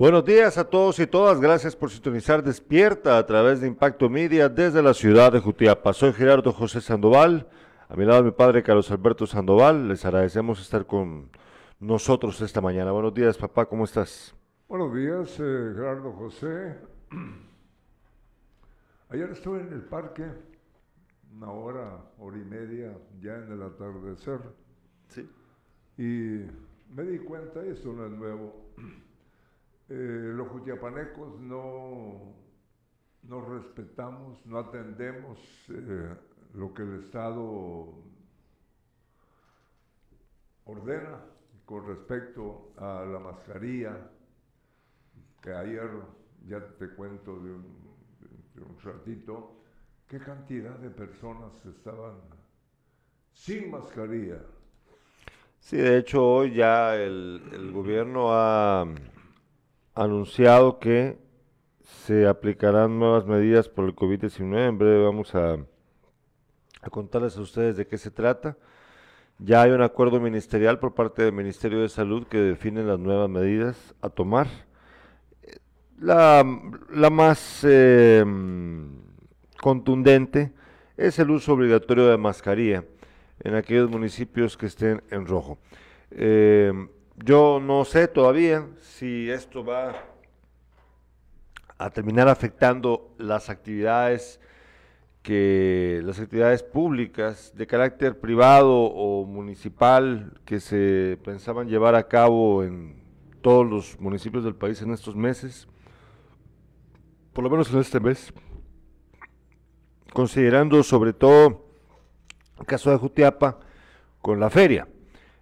Buenos días a todos y todas. Gracias por sintonizar Despierta a través de Impacto Media desde la ciudad de Jutiapa. Soy Gerardo José Sandoval. A mi lado mi padre Carlos Alberto Sandoval. Les agradecemos estar con nosotros esta mañana. Buenos días, papá. ¿Cómo estás? Buenos días, eh, Gerardo José. Ayer estuve en el parque, una hora, hora y media, ya en el atardecer. Sí. Y me di cuenta, esto no es nuevo, eh, los jutiapanecos no, no respetamos, no atendemos eh, lo que el Estado ordena con respecto a la mascarilla, que ayer ya te cuento de un, de un ratito, qué cantidad de personas estaban sin mascarilla. Sí, de hecho hoy ya el, el gobierno ha anunciado que se aplicarán nuevas medidas por el COVID-19. En breve vamos a, a, contarles a ustedes de qué se trata. Ya hay un acuerdo ministerial por parte del Ministerio de Salud que define las nuevas medidas a tomar. La, más eh, contundente es el uso obligatorio de mascarilla en aquellos municipios que estén en rojo. Eh, yo no sé todavía si esto va a terminar afectando las actividades que las actividades públicas de carácter privado o municipal que se pensaban llevar a cabo en todos los municipios del país en estos meses, por lo menos en este mes, considerando sobre todo el caso de Jutiapa con la feria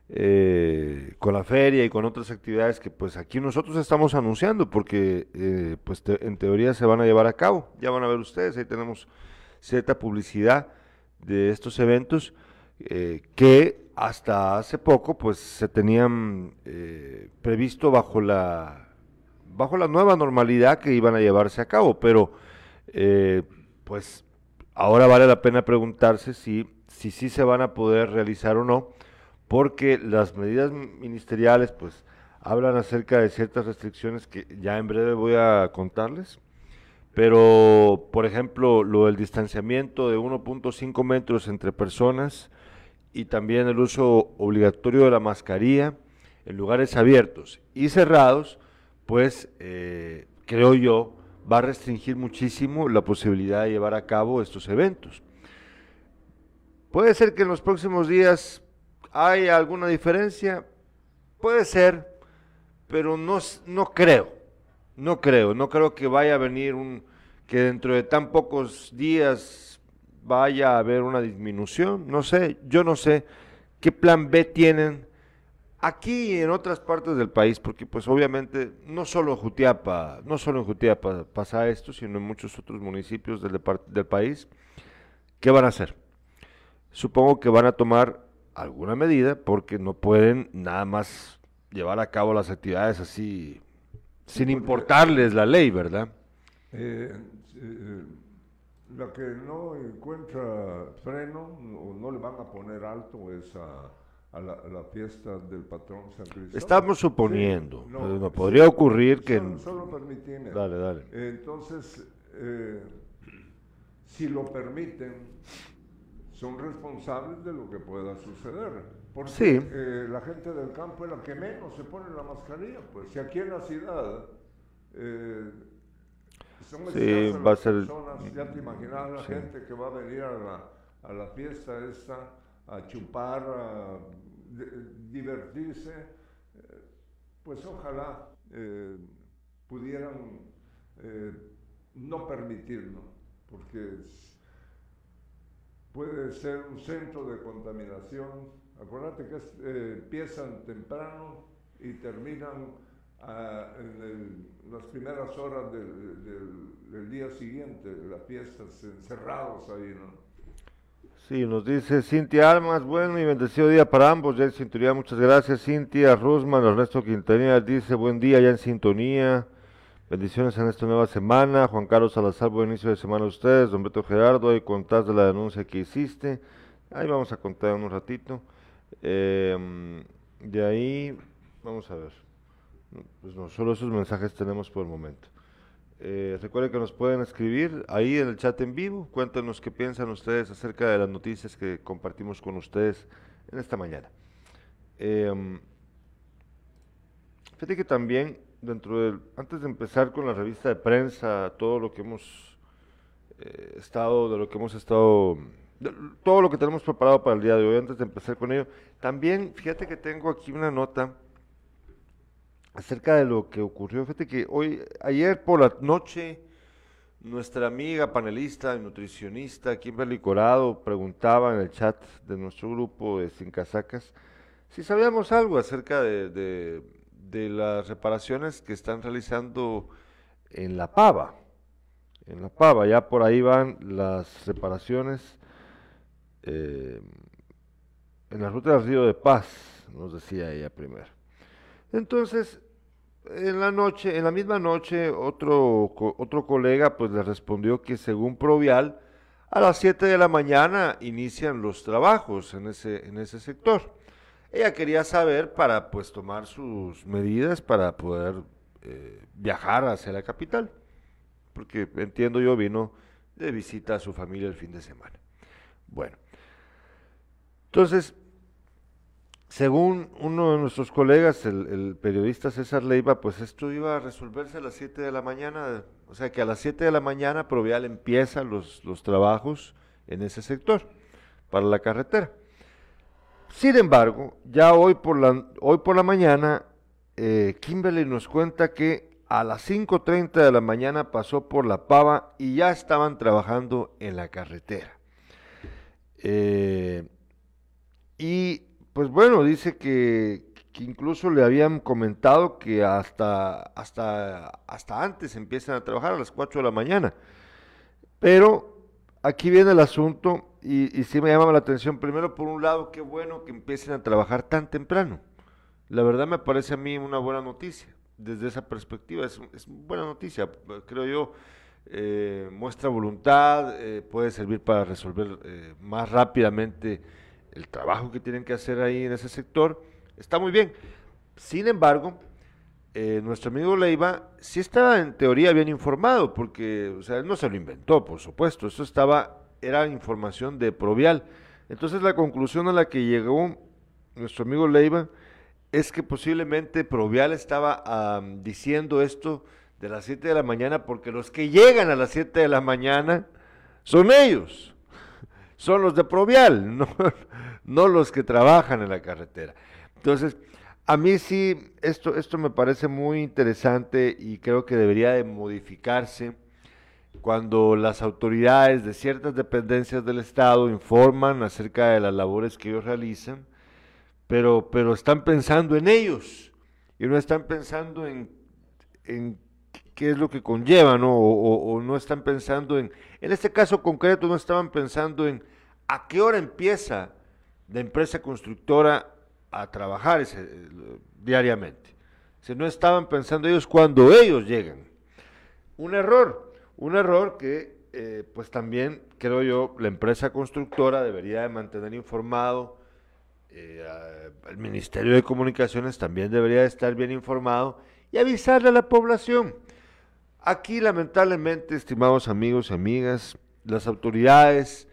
eh, con la feria y con otras actividades que pues aquí nosotros estamos anunciando porque eh, pues en teoría se van a llevar a cabo. Ya van a ver ustedes, ahí tenemos cierta publicidad de estos eventos eh, que hasta hace poco pues se tenían eh, previsto bajo la bajo la nueva normalidad que iban a llevarse a cabo, pero eh, pues ahora vale la pena preguntarse si si sí se van a poder realizar o no porque las medidas ministeriales pues hablan acerca de ciertas restricciones que ya en breve voy a contarles, pero por ejemplo lo del distanciamiento de 1.5 metros entre personas y también el uso obligatorio de la mascarilla en lugares abiertos y cerrados, pues eh, creo yo va a restringir muchísimo la posibilidad de llevar a cabo estos eventos. Puede ser que en los próximos días ¿Hay alguna diferencia? Puede ser, pero no, no creo, no creo, no creo que vaya a venir un, que dentro de tan pocos días vaya a haber una disminución, no sé, yo no sé qué plan B tienen aquí y en otras partes del país, porque pues obviamente no solo en Jutiapa, no solo en Jutiapa pasa esto, sino en muchos otros municipios del, del país, ¿qué van a hacer? Supongo que van a tomar alguna medida porque no pueden nada más llevar a cabo las actividades así sin importarles la ley, ¿verdad? Eh, eh, la que no encuentra freno o no le van a poner alto es a, a, la, a la, fiesta del patrón San Cristóbal. Estamos suponiendo, sí, no, no, podría sí, ocurrir que... Solo, solo permitir. Dale, dale. Entonces, eh, si lo permiten, son responsables de lo que pueda suceder. Porque sí. eh, la gente del campo es la que menos se pone la mascarilla. Pues si aquí en la ciudad eh, son sí, va a ser... personas, ya te imaginas la sí. gente que va a venir a la, a la fiesta esta a chupar, a de, divertirse, eh, pues ojalá eh, pudieran eh, no permitirlo, porque puede ser un centro de contaminación. Acuérdate que es, eh, empiezan temprano y terminan uh, en el, las primeras horas del, del, del, día siguiente, las fiestas, encerrados ahí, ¿no? Sí, nos dice Cintia Almas, bueno y bendecido día para ambos, ya en sintonía, muchas gracias Cintia, Rusman, Ernesto Quintanilla dice buen día ya en sintonía, Bendiciones en esta nueva semana. Juan Carlos Salazar, buen inicio de semana a ustedes. Don Beto Gerardo, hoy contás de la denuncia que hiciste. Ahí vamos a contar en un ratito. Eh, de ahí, vamos a ver. Pues no, solo esos mensajes tenemos por el momento. Eh, recuerden que nos pueden escribir ahí en el chat en vivo. Cuéntenos qué piensan ustedes acerca de las noticias que compartimos con ustedes en esta mañana. Eh, fíjate que también dentro del, antes de empezar con la revista de prensa, todo lo que hemos eh, estado, de lo que hemos estado, todo lo que tenemos preparado para el día de hoy, antes de empezar con ello, también fíjate que tengo aquí una nota acerca de lo que ocurrió. Fíjate que hoy, ayer por la noche, nuestra amiga panelista y nutricionista Kimberly Corado preguntaba en el chat de nuestro grupo de Sin Casacas si sabíamos algo acerca de, las reparaciones que están realizando en La Pava. En La Pava, ya por ahí van las reparaciones eh, en la ruta del Río de Paz, nos decía ella primero. Entonces, en la noche, en la misma noche, otro, otro colega pues le respondió que según Provial, a las 7 de la mañana inician los trabajos en ese, en ese sector. Ella quería saber para pues tomar sus medidas para poder eh, viajar hacia la capital, porque entiendo yo vino de visita a su familia el fin de semana. Bueno, entonces según uno de nuestros colegas, el, periodista César Leiva, pues esto iba a resolverse a las 7 de la mañana, o sea que a las 7 de la mañana Provial empieza los, los trabajos en ese sector para la carretera. Sin embargo, ya hoy por la, hoy por la mañana, eh, Kimberly nos cuenta que a las 5.30 de la mañana pasó por La Pava y ya estaban trabajando en la carretera. Eh, y pues bueno, dice que, incluso le habían comentado que hasta, hasta, hasta antes empiezan a trabajar a las 4 de la mañana. Pero aquí viene el asunto y, sí me llama la atención. Primero, por un lado, qué bueno que empiecen a trabajar tan temprano. La verdad me parece a mí una buena noticia. Desde esa perspectiva es, es buena noticia, creo yo. Eh, muestra voluntad, eh, puede servir para resolver eh, más rápidamente el trabajo que tienen que hacer ahí en ese sector, está muy bien. Sin embargo, nuestro amigo Leiva sí estaba en teoría bien informado, porque, o sea, no se lo inventó, por supuesto, eso estaba, era información de Provial. Entonces la conclusión a la que llegó nuestro amigo Leiva es que posiblemente Provial estaba diciendo esto de las 7 de la mañana porque los que llegan a las 7 de la mañana son ellos son los de Provial, no, no los que trabajan en la carretera. Entonces, a mí sí, esto, esto me parece muy interesante y creo que debería de modificarse cuando las autoridades de ciertas dependencias del Estado informan acerca de las labores que ellos realizan, pero, pero están pensando en ellos y no están pensando en, en qué es lo que conlleva, ¿no? O, no están pensando en, en este caso concreto, no estaban pensando en a qué hora empieza la empresa constructora a trabajar diariamente. Si no estaban pensando ellos cuando ellos llegan. Un error, un error que eh, pues también creo yo la empresa constructora debería de mantener informado, eh, el Ministerio de Comunicaciones también debería de estar bien informado y avisarle a la población. Aquí lamentablemente, estimados amigos y amigas, las autoridades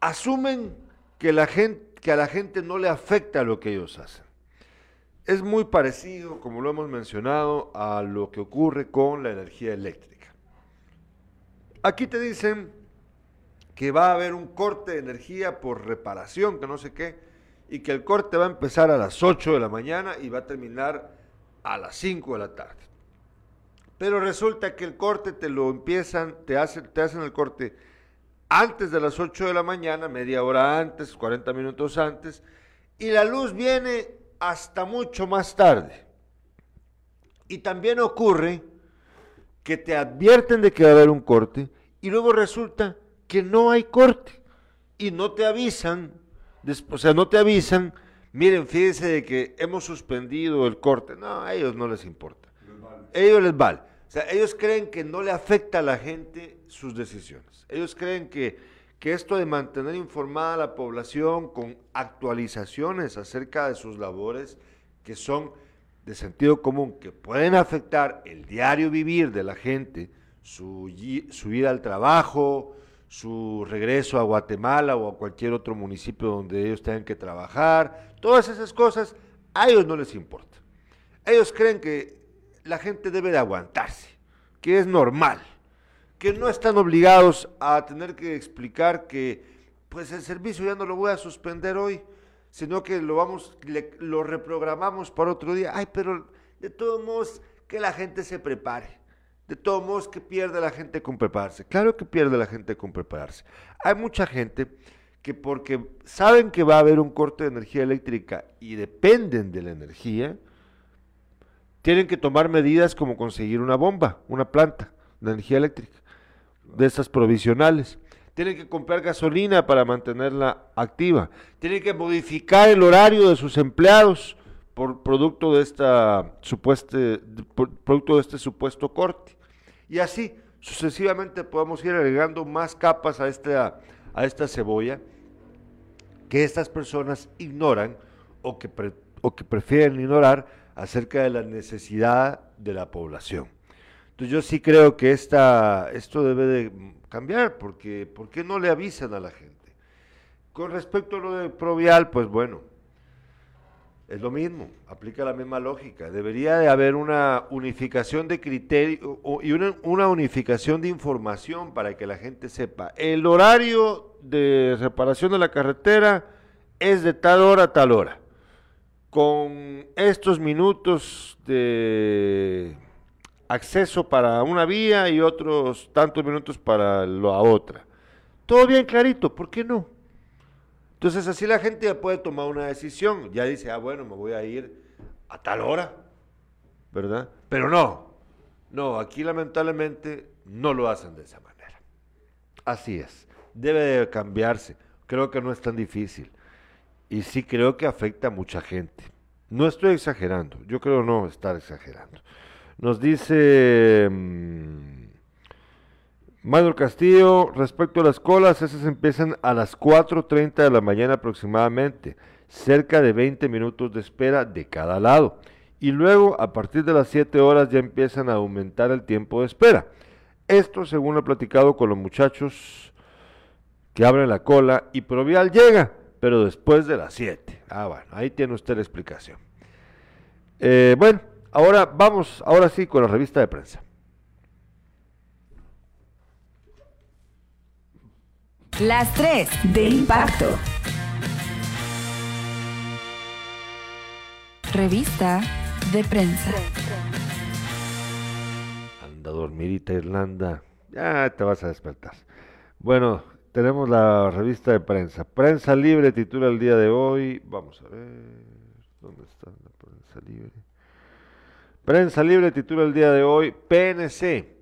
asumen que, a la gente no le afecta lo que ellos hacen. Es muy parecido, como lo hemos mencionado, a lo que ocurre con la energía eléctrica. Aquí te dicen que va a haber un corte de energía por reparación, que no sé qué, y que el corte va a empezar a las 8 de la mañana y va a terminar a las 5 de la tarde. Pero resulta que el corte te lo empiezan, te hacen, el corte antes de las 8 de la mañana, media hora antes, 40 minutos antes, y la luz viene hasta mucho más tarde. Y también ocurre que te advierten de que va a haber un corte y luego resulta que no hay corte y no te avisan, o sea, no te avisan, miren, fíjense de que hemos suspendido el corte. No, a ellos no les importa. ellos les vale. O sea, ellos creen que no le afecta a la gente sus decisiones. Ellos creen que, que esto de mantener informada a la población con actualizaciones acerca de sus labores, que son de sentido común que pueden afectar el diario vivir de la gente, su, su ida al trabajo, su regreso a Guatemala o a cualquier otro municipio donde ellos tengan que trabajar, todas esas cosas a ellos no les importa. Ellos creen que la gente debe de aguantarse, que es normal, que no están obligados a tener que explicar que pues el servicio ya no lo voy a suspender hoy, sino que lo vamos, lo reprogramamos para otro día. Ay, pero de todos modos, que la gente se prepare. De todos modos, que pierde la gente con prepararse. Claro que pierde la gente con prepararse. Hay mucha gente que porque saben que va a haber un corte de energía eléctrica y dependen de la energía, tienen que tomar medidas como conseguir una bomba, una planta de energía eléctrica, de esas provisionales tienen que comprar gasolina para mantenerla activa, tienen que modificar el horario de sus empleados por producto de esta supueste, producto de este supuesto corte. Y así sucesivamente podemos ir agregando más capas a esta, a esta cebolla que estas personas ignoran o que, o que prefieren ignorar acerca de la necesidad de la población. Entonces yo sí creo que esta, esto debe de cambiar, porque ¿por qué no le avisan a la gente? Con respecto a lo de Provial, pues bueno, es lo mismo, aplica la misma lógica. Debería de haber una unificación de criterio y una, una, unificación de información para que la gente sepa. El horario de reparación de la carretera es de tal hora a tal hora. Con estos minutos de acceso para una vía y otros tantos minutos para la otra. Todo bien clarito, ¿por qué no? Entonces así la gente ya puede tomar una decisión, ya dice, ah, bueno, me voy a ir a tal hora, ¿verdad? Pero no, no, aquí lamentablemente no lo hacen de esa manera. Así es, debe de cambiarse, creo que no es tan difícil y sí creo que afecta a mucha gente. No estoy exagerando, yo creo no estar exagerando. Nos dice mmm, Manuel Castillo, respecto a las colas, esas empiezan a las 4.30 de la mañana aproximadamente, cerca de 20 minutos de espera de cada lado. Y luego, a partir de las 7 horas, ya empiezan a aumentar el tiempo de espera. Esto según he platicado con los muchachos que abren la cola y Provial llega, pero después de las 7. Ah, bueno, ahí tiene usted la explicación. Eh, bueno, Ahora vamos, ahora sí, con la revista de prensa. Las tres de impacto. Revista de prensa. Anda dormirita Irlanda. Ya te vas a despertar. Bueno, tenemos la revista de prensa. Prensa libre titula el día de hoy. Vamos a ver. ¿Dónde está la prensa libre? Prensa Libre titula el día de hoy, PNC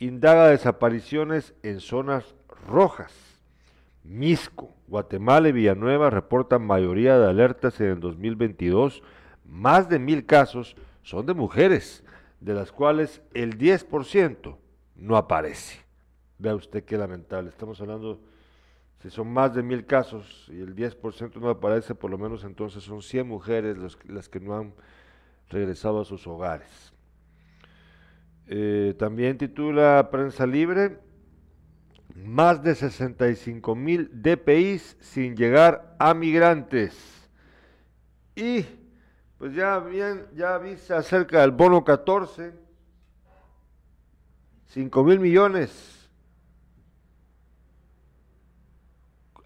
indaga desapariciones en zonas rojas. Misco, Guatemala y Villanueva reportan mayoría de alertas en el 2022. Más de mil casos son de mujeres, de las cuales el 10% no aparece. Vea usted qué lamentable. Estamos hablando, si son más de mil casos y el 10% no aparece, por lo menos entonces son 100 mujeres las que no han regresado a sus hogares. Eh, también titula Prensa Libre, más de 65 mil DPIs sin llegar a migrantes. Y pues ya bien, ya avisa acerca del bono 14, 5 mil millones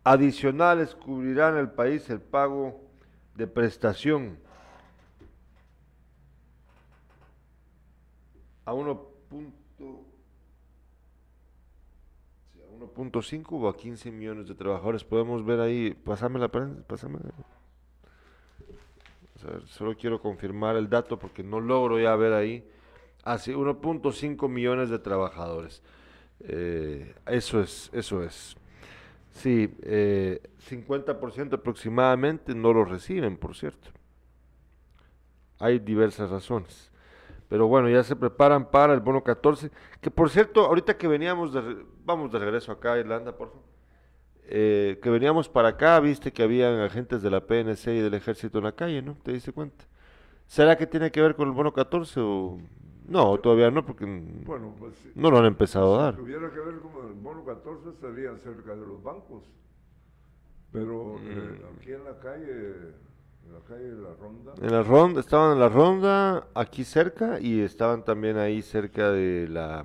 adicionales cubrirán el país el pago de prestación a 1.5 o a 15 millones de trabajadores. Podemos ver ahí, pasame la prensa, pasame. solo quiero confirmar el dato porque no logro ya ver ahí. Así, ah, 1.5 millones de trabajadores. Eh, eso es, eso es. Sí, eh, 50% aproximadamente no lo reciben, por cierto. Hay diversas razones. Pero bueno, ya se preparan para el bono 14. Que por cierto, ahorita que veníamos, de, vamos de regreso acá a Irlanda, por favor. Eh, que veníamos para acá, viste que habían agentes de la PNC y del ejército en la calle, ¿no? ¿Te diste cuenta? ¿Será que tiene que ver con el bono 14 o no, todavía no, porque Bueno, pues no lo han empezado a Si dar. tuviera que ver con el bono 14 estaría cerca de los bancos. Pero eh, Mm. aquí en la calle, en la calle de la Ronda, En la ronda, estaban en la ronda aquí cerca y estaban también ahí cerca de la,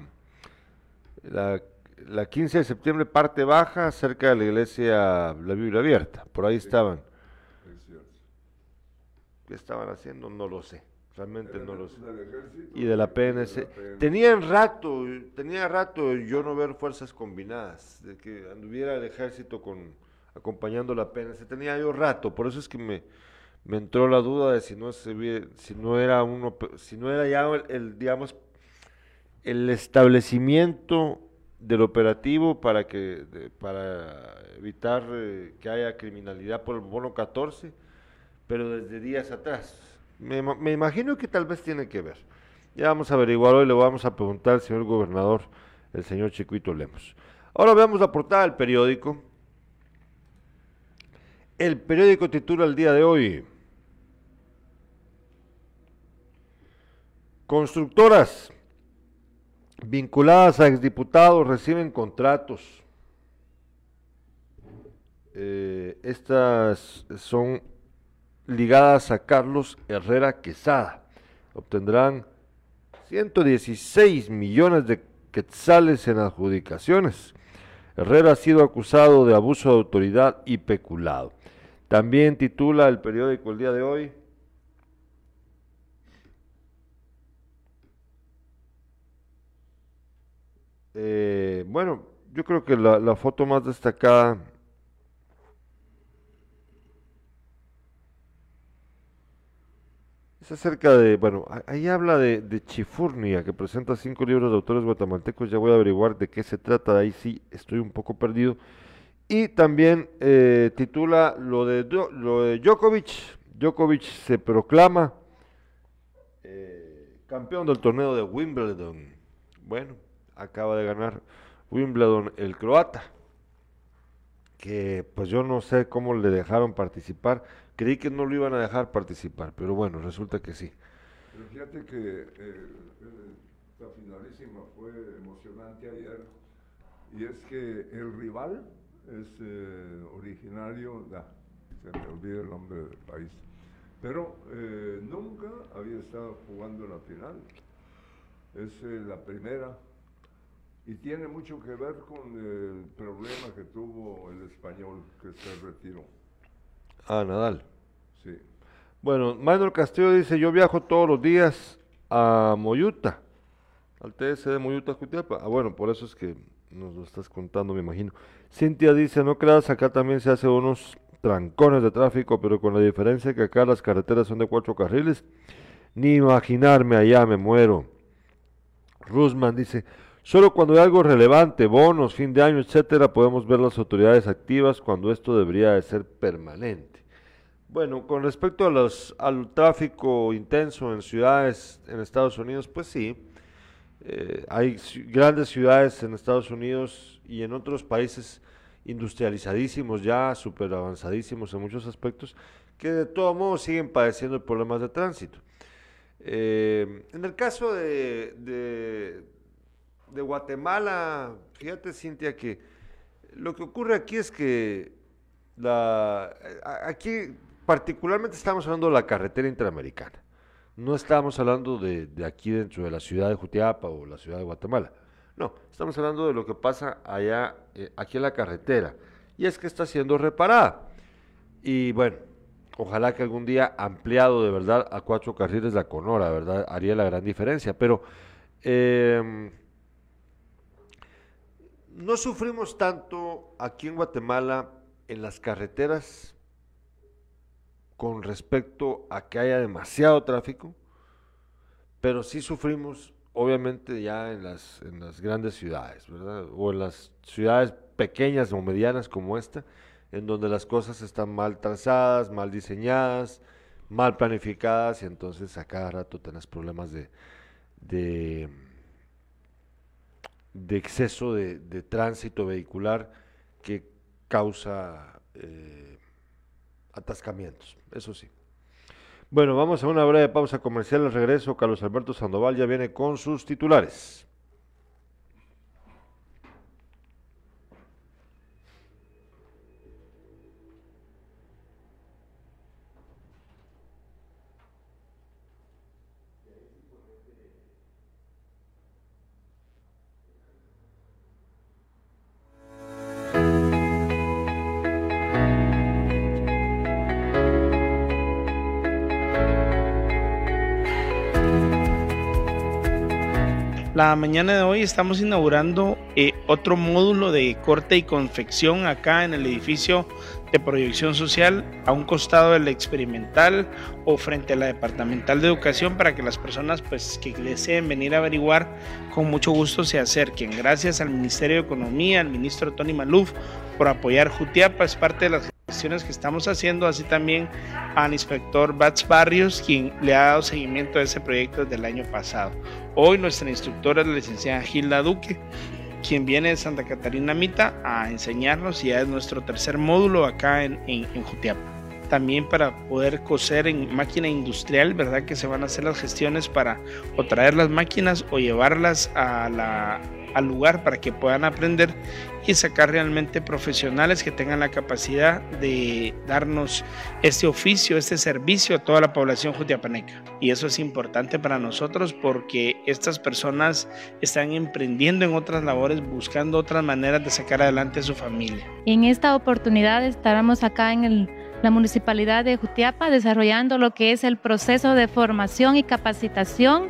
la, la 15 de septiembre, parte baja, cerca de la iglesia La Biblia Abierta. Por ahí estaban. es. ¿Qué estaban haciendo? No lo sé. Realmente no lo sé. Y de la PNC. PNC. Tenían rato, tenía rato yo no ver fuerzas combinadas, de que anduviera el ejército con acompañando la PNC. Tenía yo rato, por eso es que me, me entró la duda de si no se si no era uno, si no era ya el, digamos el establecimiento del operativo para que para evitar eh, que haya criminalidad por el bono 14, pero desde días atrás. Me, me imagino que tal vez tiene que ver. Ya vamos a averiguar hoy, le vamos a preguntar al señor gobernador, el señor Chiquito Lemos. Ahora veamos la portada del periódico. El periódico titula el día de hoy. Constructoras vinculadas a exdiputados reciben contratos. Eh, estas son ligadas a Carlos Herrera Quesada. Obtendrán 116 millones de quetzales en adjudicaciones. Herrera ha sido acusado de abuso de autoridad y peculado. También titula el periódico el día de hoy. Eh, bueno, yo creo que la, foto más destacada es acerca de, bueno, ahí habla de, Chifurnia, que presenta cinco libros de autores guatemaltecos, ya voy a averiguar de qué se trata, ahí sí estoy un poco perdido. Y también eh, titula lo de, lo de Djokovic, Djokovic se proclama eh, campeón del torneo de Wimbledon. Bueno, acaba de ganar Wimbledon el croata, que pues yo no sé cómo le dejaron participar, creí que no lo iban a dejar participar, pero bueno, resulta que sí. Pero fíjate que eh, eh, la finalísima fue emocionante ayer y es que el rival es eh, originario, se me olvida el nombre del país, pero eh, nunca había estado jugando la final. Es la primera y tiene mucho que ver con el problema que tuvo el español que se retiró. Ah, Nadal. Sí. Bueno, Manuel Castillo dice, yo viajo todos los días a Moyuta, al TS de Moyuta, Jutiapa. Ah, bueno, por eso es que nos lo estás contando, me imagino. Cintia dice, no creas, acá también se hace unos trancones de tráfico, pero con la diferencia que acá las carreteras son de cuatro carriles. Ni imaginarme allá, me muero. Rusman dice, solo cuando hay algo relevante, bonos, fin de año, etcétera, podemos ver las autoridades activas cuando esto debería de ser permanente. Bueno, con respecto a los, al tráfico intenso en ciudades en Estados Unidos, pues sí, eh, hay grandes ciudades en Estados Unidos y en otros países industrializadísimos ya, súper avanzadísimos en muchos aspectos, que de todo modo siguen padeciendo problemas de tránsito. Eh, en el caso de, de Guatemala, fíjate Cintia que lo que ocurre aquí es que la, aquí particularmente estamos hablando de la carretera interamericana. No estamos hablando de, de aquí dentro de la ciudad de Jutiapa o la ciudad de Guatemala. No, estamos hablando de lo que pasa allá, eh, aquí en la carretera. Y es que está siendo reparada. Y bueno, ojalá que algún día ampliado de verdad a cuatro carriles la Conora, ¿verdad? Haría la gran diferencia. Pero em, no sufrimos tanto aquí en Guatemala en las carreteras con respecto a que haya demasiado tráfico, pero sí sufrimos obviamente ya en las, en las grandes ciudades, ¿verdad? O en las ciudades pequeñas o medianas como esta, en donde las cosas están mal trazadas, mal diseñadas, mal planificadas y entonces a cada rato tenés problemas de, de, de exceso de, de tránsito vehicular que causa eh, atascamientos, eso sí. Bueno, vamos a una breve pausa comercial. Al regreso, Carlos Alberto Sandoval ya viene con sus titulares. La mañana de hoy estamos inaugurando eh, otro módulo de corte y confección acá en el edificio de proyección social a un costado del experimental o frente a la departamental de educación para que las personas pues que deseen venir a averiguar con mucho gusto se acerquen. Gracias al Ministerio de Economía, al ministro Tony Maluf por apoyar Jutiapa, es parte de las gestiones que estamos haciendo, así también al inspector Bats Barrios, quien le ha dado seguimiento a ese proyecto desde el año pasado. Hoy nuestra instructora es la licenciada Gilda Duque, quien viene de Santa Catarina Mita a enseñarnos y ya es nuestro tercer módulo acá en, en, en Jutiapa. También para poder coser en máquina industrial, ¿verdad? Que se van a hacer las gestiones para o traer las máquinas o llevarlas a la, al lugar para que puedan aprender y sacar realmente profesionales que tengan la capacidad de darnos este oficio, este servicio a toda la población jutiapaneca. Y eso es importante para nosotros porque estas personas están emprendiendo en otras labores, buscando otras maneras de sacar adelante a su familia. En esta oportunidad estaremos acá en el la Municipalidad de Jutiapa desarrollando lo que es el proceso de formación y capacitación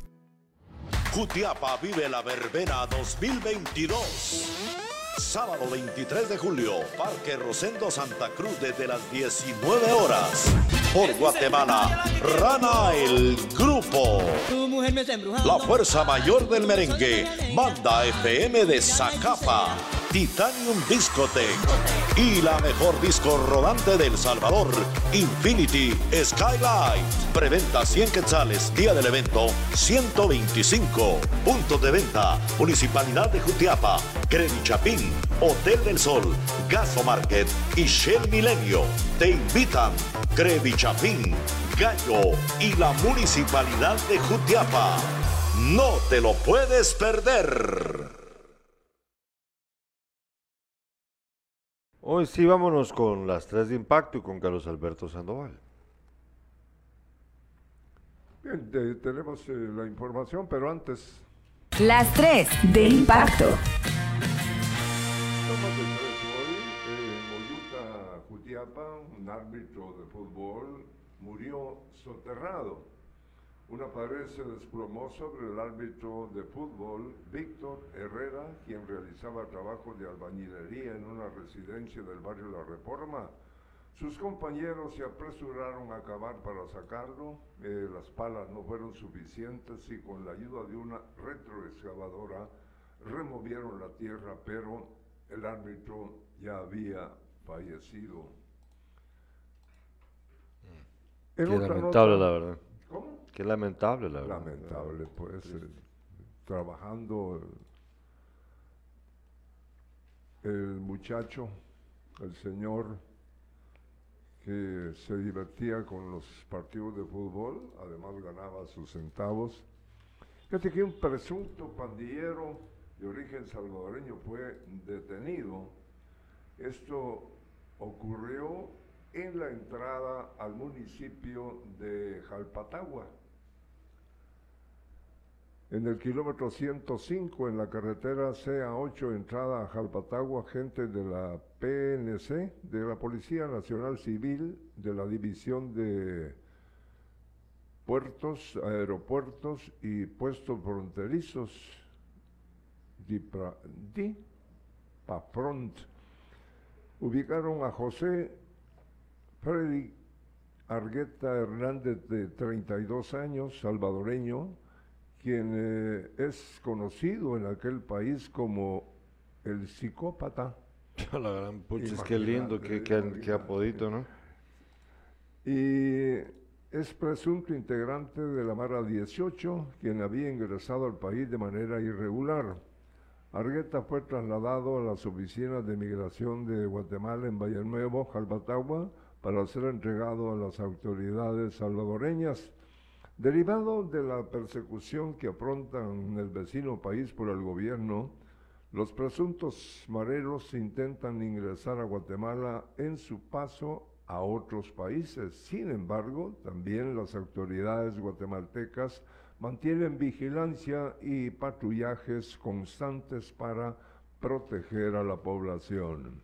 Jutiapa vive la verbena 2022. Sábado 23 de julio, Parque Rosendo Santa Cruz desde las 19 horas. Por Guatemala, Rana el Grupo. La fuerza mayor del merengue, Banda FM de Zacapa, Titanium Discotech y la mejor disco rodante del Salvador, Infinity Skylight. Preventa 100 quetzales, día del evento 125. Puntos de venta, Municipalidad de Jutiapa, Credit Chapín, Hotel del Sol, Gaso Market y Shell Milenio. Te invitan Crevi Chapín, Gallo y la Municipalidad de Jutiapa. No te lo puedes perder. Hoy sí vámonos con las tres de impacto y con Carlos Alberto Sandoval. Bien, te- tenemos eh, la información, pero antes Las tres de impacto. Eh, en Moyuta, Jutiapa, un árbitro de fútbol murió soterrado. Una pared se desplomó sobre el árbitro de fútbol, Víctor Herrera, quien realizaba trabajo de albañilería en una residencia del barrio La Reforma. Sus compañeros se apresuraron a acabar para sacarlo, eh, las palas no fueron suficientes y con la ayuda de una retroexcavadora removieron la tierra, pero el árbitro ya había fallecido. En Qué lamentable, nota- la verdad. ¿Cómo? Qué lamentable, la verdad. Lamentable, pues, eh, trabajando el, el muchacho, el señor que se divertía con los partidos de fútbol, además ganaba sus centavos. Fíjate que un presunto pandillero de origen salvadoreño fue detenido. Esto ocurrió en la entrada al municipio de Jalpatagua. En el kilómetro 105, en la carretera CA8, entrada a Jalpatagua, gente de la PNC, de la Policía Nacional Civil, de la División de Puertos, Aeropuertos y Puestos Fronterizos, DIPAFRONT, ubicaron a José Freddy Argueta Hernández, de 32 años, salvadoreño, quien eh, es conocido en aquel país como el psicópata. La gran pucha, qué lindo, qué, qué apodito, ¿no? Y es presunto integrante de la Mara 18, quien había ingresado al país de manera irregular. Argueta fue trasladado a las oficinas de migración de Guatemala en Valle Nuevo, Jalbatagua, para ser entregado a las autoridades salvadoreñas. Derivado de la persecución que afrontan el vecino país por el gobierno, los presuntos mareros intentan ingresar a Guatemala en su paso a otros países. Sin embargo, también las autoridades guatemaltecas mantienen vigilancia y patrullajes constantes para proteger a la población.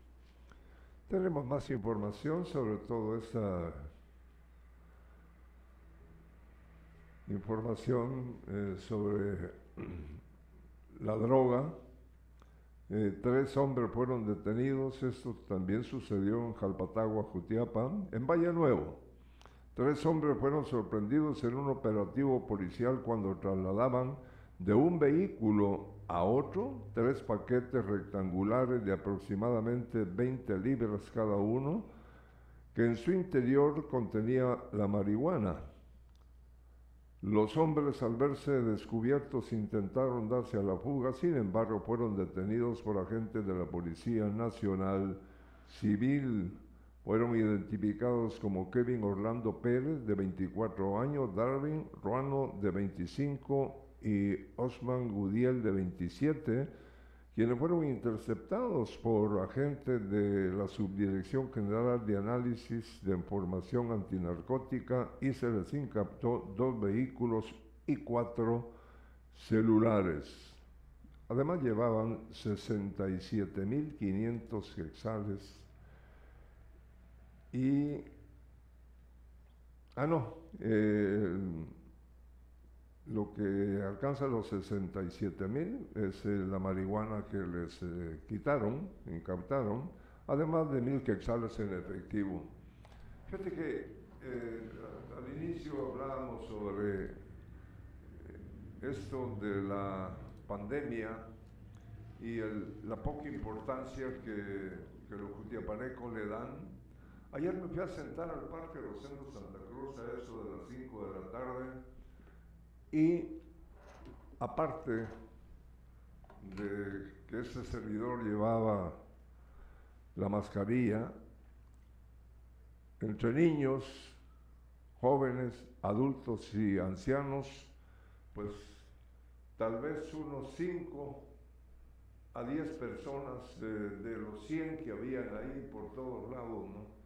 Tenemos más información sobre todo esta información eh, sobre la droga. Eh, tres hombres fueron detenidos, esto también sucedió en Jalpatagua, Jutiapa, en Valle Nuevo. Tres hombres fueron sorprendidos en un operativo policial cuando trasladaban de un vehículo a otro tres paquetes rectangulares de aproximadamente 20 libras cada uno, que en su interior contenía la marihuana. Los hombres al verse descubiertos intentaron darse a la fuga, sin embargo fueron detenidos por agentes de la Policía Nacional Civil. Fueron identificados como Kevin Orlando Pérez, de 24 años, Darwin Ruano, de 25, y Osman Gudiel, de 27, quienes fueron interceptados por agentes de la Subdirección General de Análisis de Información Antinarcótica y se les incaptó dos vehículos y cuatro celulares. Además llevaban 67.500 hexales y... Ah, no. Eh, lo que alcanza los 67 mil es eh, la marihuana que les eh, quitaron, incautaron, además de mil quetzales en efectivo. Fíjate que al inicio hablábamos sobre esto de la pandemia y la poca importancia que, que los jutiapanecos le dan. Ayer me fui a sentar al Parque Rosendo Santa Cruz a eso de las 5 de la tarde y aparte de que ese servidor llevaba la mascarilla, entre niños, jóvenes, adultos y ancianos, pues tal vez unos 5 a 10 personas de, los 100 que habían ahí por todos lados, ¿no?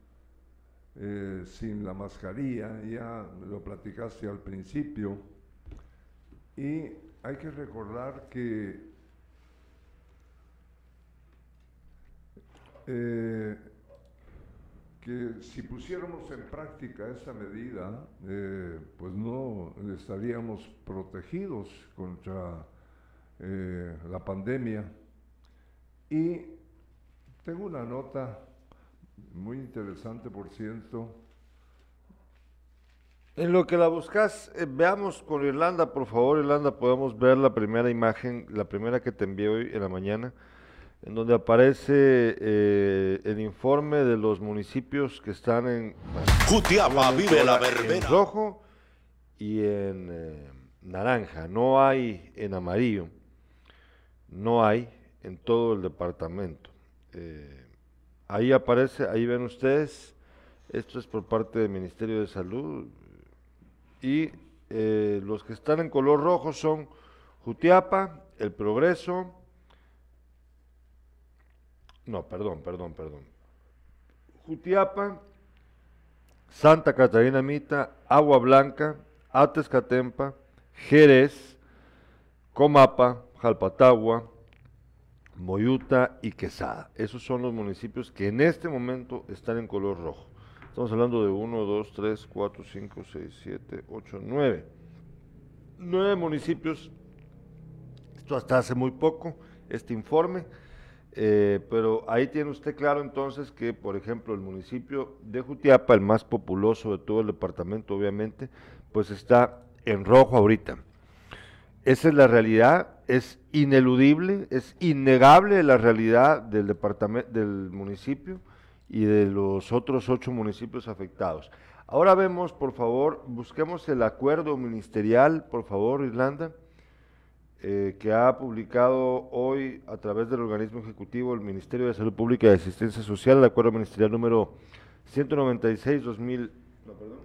Eh, sin la mascarilla, ya lo platicaste al principio y hay que recordar que eh, que si pusiéramos en práctica esa medida, eh, pues no estaríamos protegidos contra la pandemia. Y tengo una nota muy interesante, por cierto, en lo que la buscas, eh, veamos con Irlanda, por favor, Irlanda, podemos ver la primera imagen, la primera que te envié hoy en la mañana, en donde aparece eh, el informe de los municipios que están en Jutiapa vive la verbena. En rojo y en eh, naranja, no hay en amarillo, no hay en todo el departamento. Ahí aparece, ahí ven ustedes, esto es por parte del Ministerio de Salud, y eh, los que están en color rojo son Jutiapa, El Progreso, no, perdón, perdón, perdón. Jutiapa, Santa Catarina Mita, Agua Blanca, Atezcatempa, Jerez, Comapa, Jalpatagua, Moyuta y Quesada. Esos son los municipios que en este momento están en color rojo. Estamos hablando de 1, 2, 3, 4, 5, 6, 7, 8, 9. 9 municipios. Esto hasta hace muy poco, este informe. Eh, pero ahí tiene usted claro entonces que, por ejemplo, el municipio de Jutiapa, el más populoso de todo el departamento, obviamente, pues está en rojo ahorita. Esa es la realidad, es ineludible, es innegable la realidad del departamento, del municipio y de los otros ocho municipios afectados. Ahora vemos, por favor, busquemos el acuerdo ministerial, por favor, Irlanda, eh, que ha publicado hoy a través del organismo ejecutivo el Ministerio de Salud Pública y Asistencia Social, el acuerdo ministerial número 196 2000, no, perdón,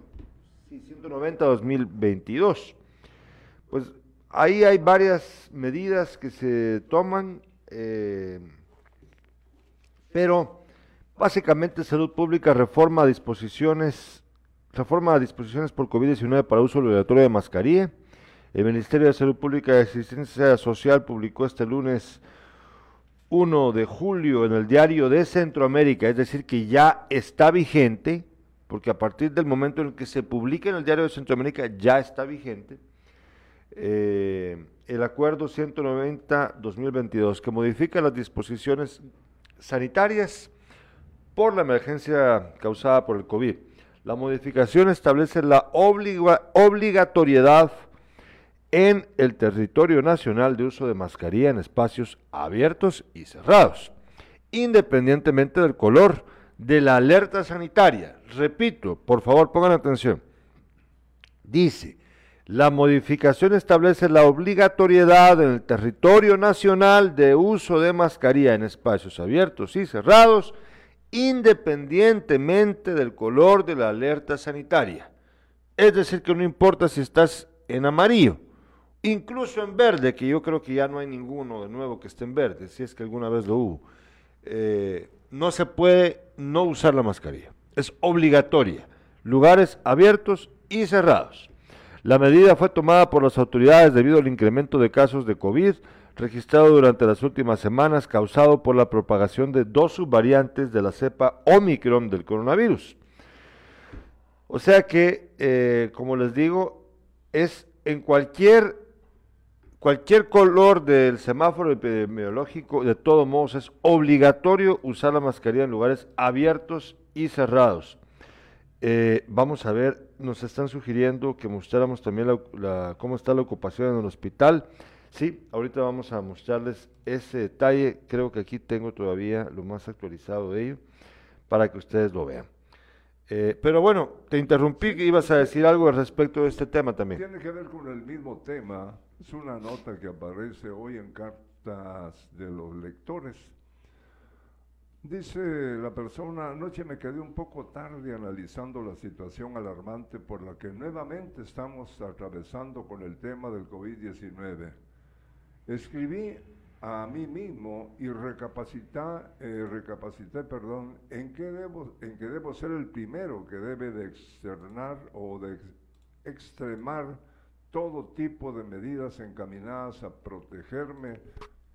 sí, 190 2022. Pues ahí hay varias medidas que se toman, eh, pero básicamente salud pública reforma disposiciones Reforma a disposiciones por COVID-19 para uso obligatorio de mascarilla. El Ministerio de Salud Pública y Asistencia Social publicó este lunes 1 de julio en el diario de Centroamérica, es decir, que ya está vigente, porque a partir del momento en que se publica en el diario de Centroamérica ya está vigente, eh, el acuerdo 190-2022, que modifica las disposiciones sanitarias por la emergencia causada por el COVID. La modificación establece la obligatoriedad en el territorio nacional de uso de mascarilla en espacios abiertos y cerrados, independientemente del color de la alerta sanitaria. Repito, por favor pongan atención. Dice, la modificación establece la obligatoriedad en el territorio nacional de uso de mascarilla en espacios abiertos y cerrados, independientemente del color de la alerta sanitaria. Es decir, que no importa si estás en amarillo, incluso en verde, que yo creo que ya no hay ninguno de nuevo que esté en verde, si es que alguna vez lo hubo, eh, no se puede no usar la mascarilla. Es obligatoria. Lugares abiertos y cerrados. La medida fue tomada por las autoridades debido al incremento de casos de COVID registrado durante las últimas semanas causado por la propagación de dos subvariantes de la cepa Omicron del coronavirus. O sea que, eh, como les digo, es en cualquier, cualquier color del semáforo epidemiológico, de todos modos es obligatorio usar la mascarilla en lugares abiertos y cerrados. Eh, vamos a ver, nos están sugiriendo que mostráramos también cómo está la ocupación en el hospital. Sí, ahorita vamos a mostrarles ese detalle. Creo que aquí tengo todavía lo más actualizado de ello para que ustedes lo vean. Eh, pero bueno, te interrumpí que ibas a decir algo respecto de este tema también. Tiene que ver con el mismo tema. Es una nota que aparece hoy en cartas de los lectores. Dice la persona, anoche me quedé un poco tarde analizando la situación alarmante por la que nuevamente estamos atravesando con el tema del COVID-19 Escribí a mí mismo y recapacité, eh, recapacité perdón, en, que debo, en que debo ser el primero que debe de externar o de extremar todo tipo de medidas encaminadas a protegerme,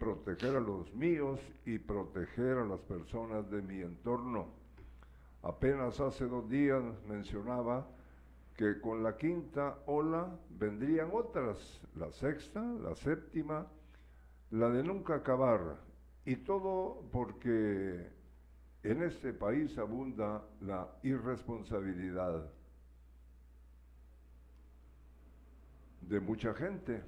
proteger a los míos y proteger a las personas de mi entorno. Apenas hace dos días mencionaba que con la quinta ola vendrían otras, la sexta, la séptima, la de nunca acabar, y todo porque en este país abunda la irresponsabilidad de mucha gente,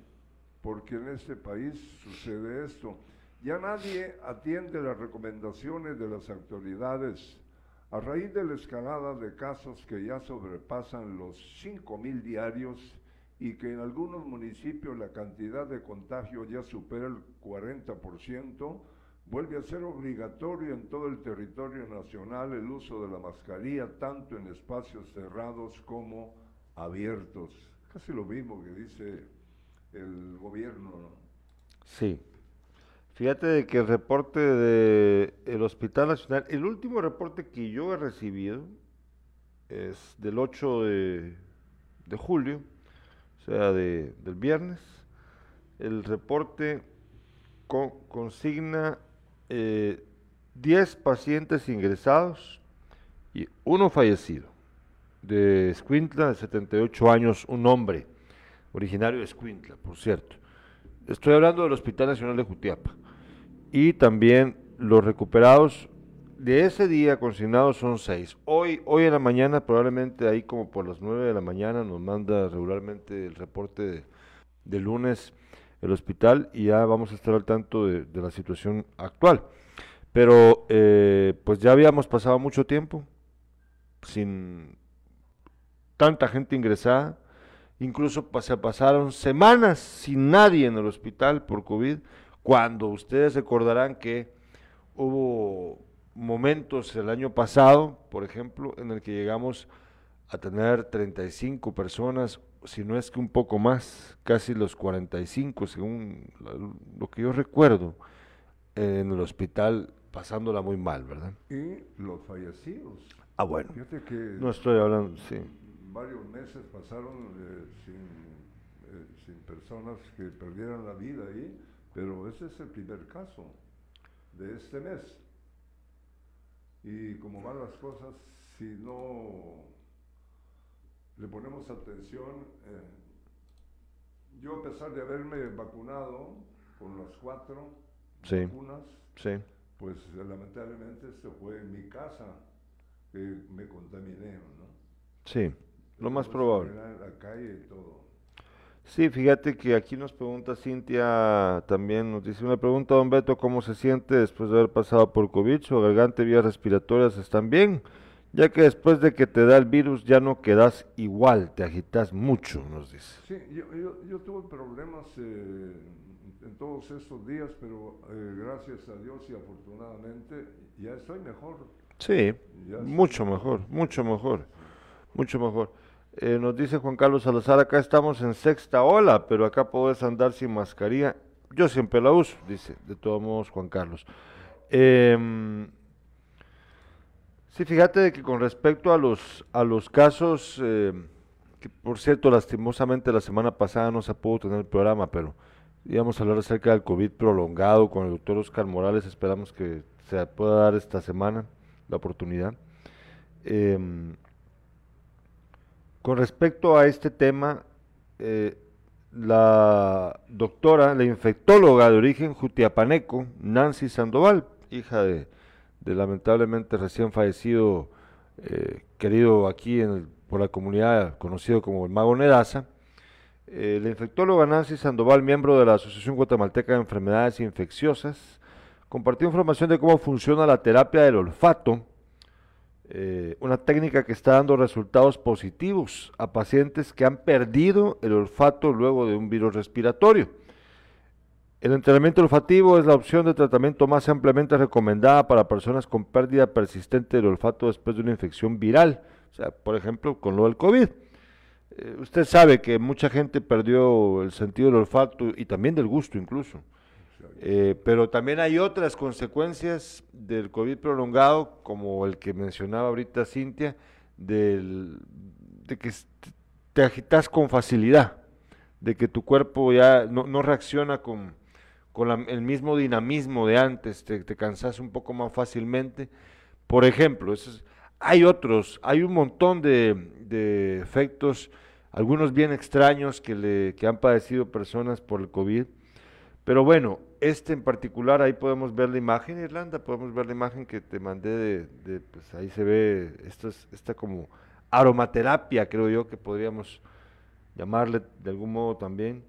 porque en este país sucede esto. Ya nadie atiende las recomendaciones de las autoridades a raíz de la escalada de casos que ya sobrepasan los 5.000 diarios y que en algunos municipios la cantidad de contagio ya supera el 40%, vuelve a ser obligatorio en todo el territorio nacional el uso de la mascarilla, tanto en espacios cerrados como abiertos. Casi lo mismo que dice el gobierno. ¿no? Sí. Fíjate de que el reporte del Hospital Nacional, el último reporte que yo he recibido es del 8 de julio, o sea, de, del viernes, el reporte consigna 10 eh, pacientes ingresados y uno fallecido, de Escuintla, de 78 años, un hombre, originario de Escuintla, por cierto. Estoy hablando del Hospital Nacional de Jutiapa. Y también los recuperados de ese día consignados son seis. Hoy, hoy en la mañana, probablemente ahí como por las nueve de la mañana, nos manda regularmente el reporte de, lunes el hospital y ya vamos a estar al tanto de, de la situación actual. Pero eh, pues ya habíamos pasado mucho tiempo sin tanta gente ingresada, incluso se pasaron semanas sin nadie en el hospital por COVID, cuando ustedes recordarán que hubo momentos el año pasado, por ejemplo, en el que llegamos a tener 35 personas, si no es que un poco más, casi los 45, según lo que yo recuerdo, en el hospital pasándola muy mal, ¿verdad? Y los fallecidos. Ah, bueno. Fíjate que No estoy hablando, sí. Meses pasaron eh, sin, eh, sin personas que perdieran la vida ahí, pero ese es el primer caso de este mes. Y como van las cosas, si no le ponemos atención, eh, yo a pesar de haberme vacunado con las cuatro Sí. vacunas, Sí, pues lamentablemente esto fue en mi casa que me contaminé, ¿no? sí, lo más probable. era En la calle y todo. Sí, fíjate que aquí nos pregunta Cintia también, nos dice una pregunta, don Beto, ¿cómo se siente después de haber pasado por COVID? ¿Su garganta y vías respiratorias están bien? Ya que después de que te da el virus ya no quedas igual, te agitas mucho, nos dice. Sí, yo, yo, yo tuve problemas eh, en todos estos días, pero eh, gracias a Dios y afortunadamente ya estoy mejor. Sí, Ya mucho mejor, mucho mejor, mucho mejor. Eh, nos dice Juan Carlos Salazar, acá estamos en sexta ola, pero acá podés andar sin mascarilla. Yo siempre la uso, dice, de todos modos Juan Carlos. Em, sí, fíjate de que con respecto a los, a los casos, eh, que por cierto, lastimosamente la semana pasada no se pudo tener el programa, pero íbamos a hablar acerca del COVID prolongado con el doctor Oscar Morales, esperamos que se pueda dar esta semana la oportunidad. Em, con respecto a este tema, eh, la doctora, la infectóloga de origen jutiapaneco, Nancy Sandoval, hija de, lamentablemente recién fallecido, eh, querido aquí en el- por la comunidad conocido como el Mago Nedaza, eh, la infectóloga Nancy Sandoval, miembro de la Asociación Guatemalteca de Enfermedades Infecciosas, compartió información de cómo funciona la terapia del olfato, eh, una técnica que está dando resultados positivos a pacientes que han perdido el olfato luego de un virus respiratorio. El entrenamiento olfativo es la opción de tratamiento más ampliamente recomendada para personas con pérdida persistente del olfato después de una infección viral, o sea, por ejemplo, con lo del COVID. Eh, usted sabe que mucha gente perdió el sentido del olfato y también del gusto incluso. Eh, pero también hay otras consecuencias del COVID prolongado, como el que mencionaba ahorita Cintia, del, de que te agitas con facilidad, de que tu cuerpo ya no, reacciona con, con el mismo dinamismo de antes, te, te cansas un poco más fácilmente. Por ejemplo, es- hay otros, hay un montón de, de efectos, algunos bien extraños que, le, que han padecido personas por el COVID. Pero bueno, este en particular, ahí podemos ver la imagen, Irlanda, podemos ver la imagen que te mandé de, pues ahí se ve, esto es, esta como aromaterapia, creo yo, que podríamos llamarle de algún modo también.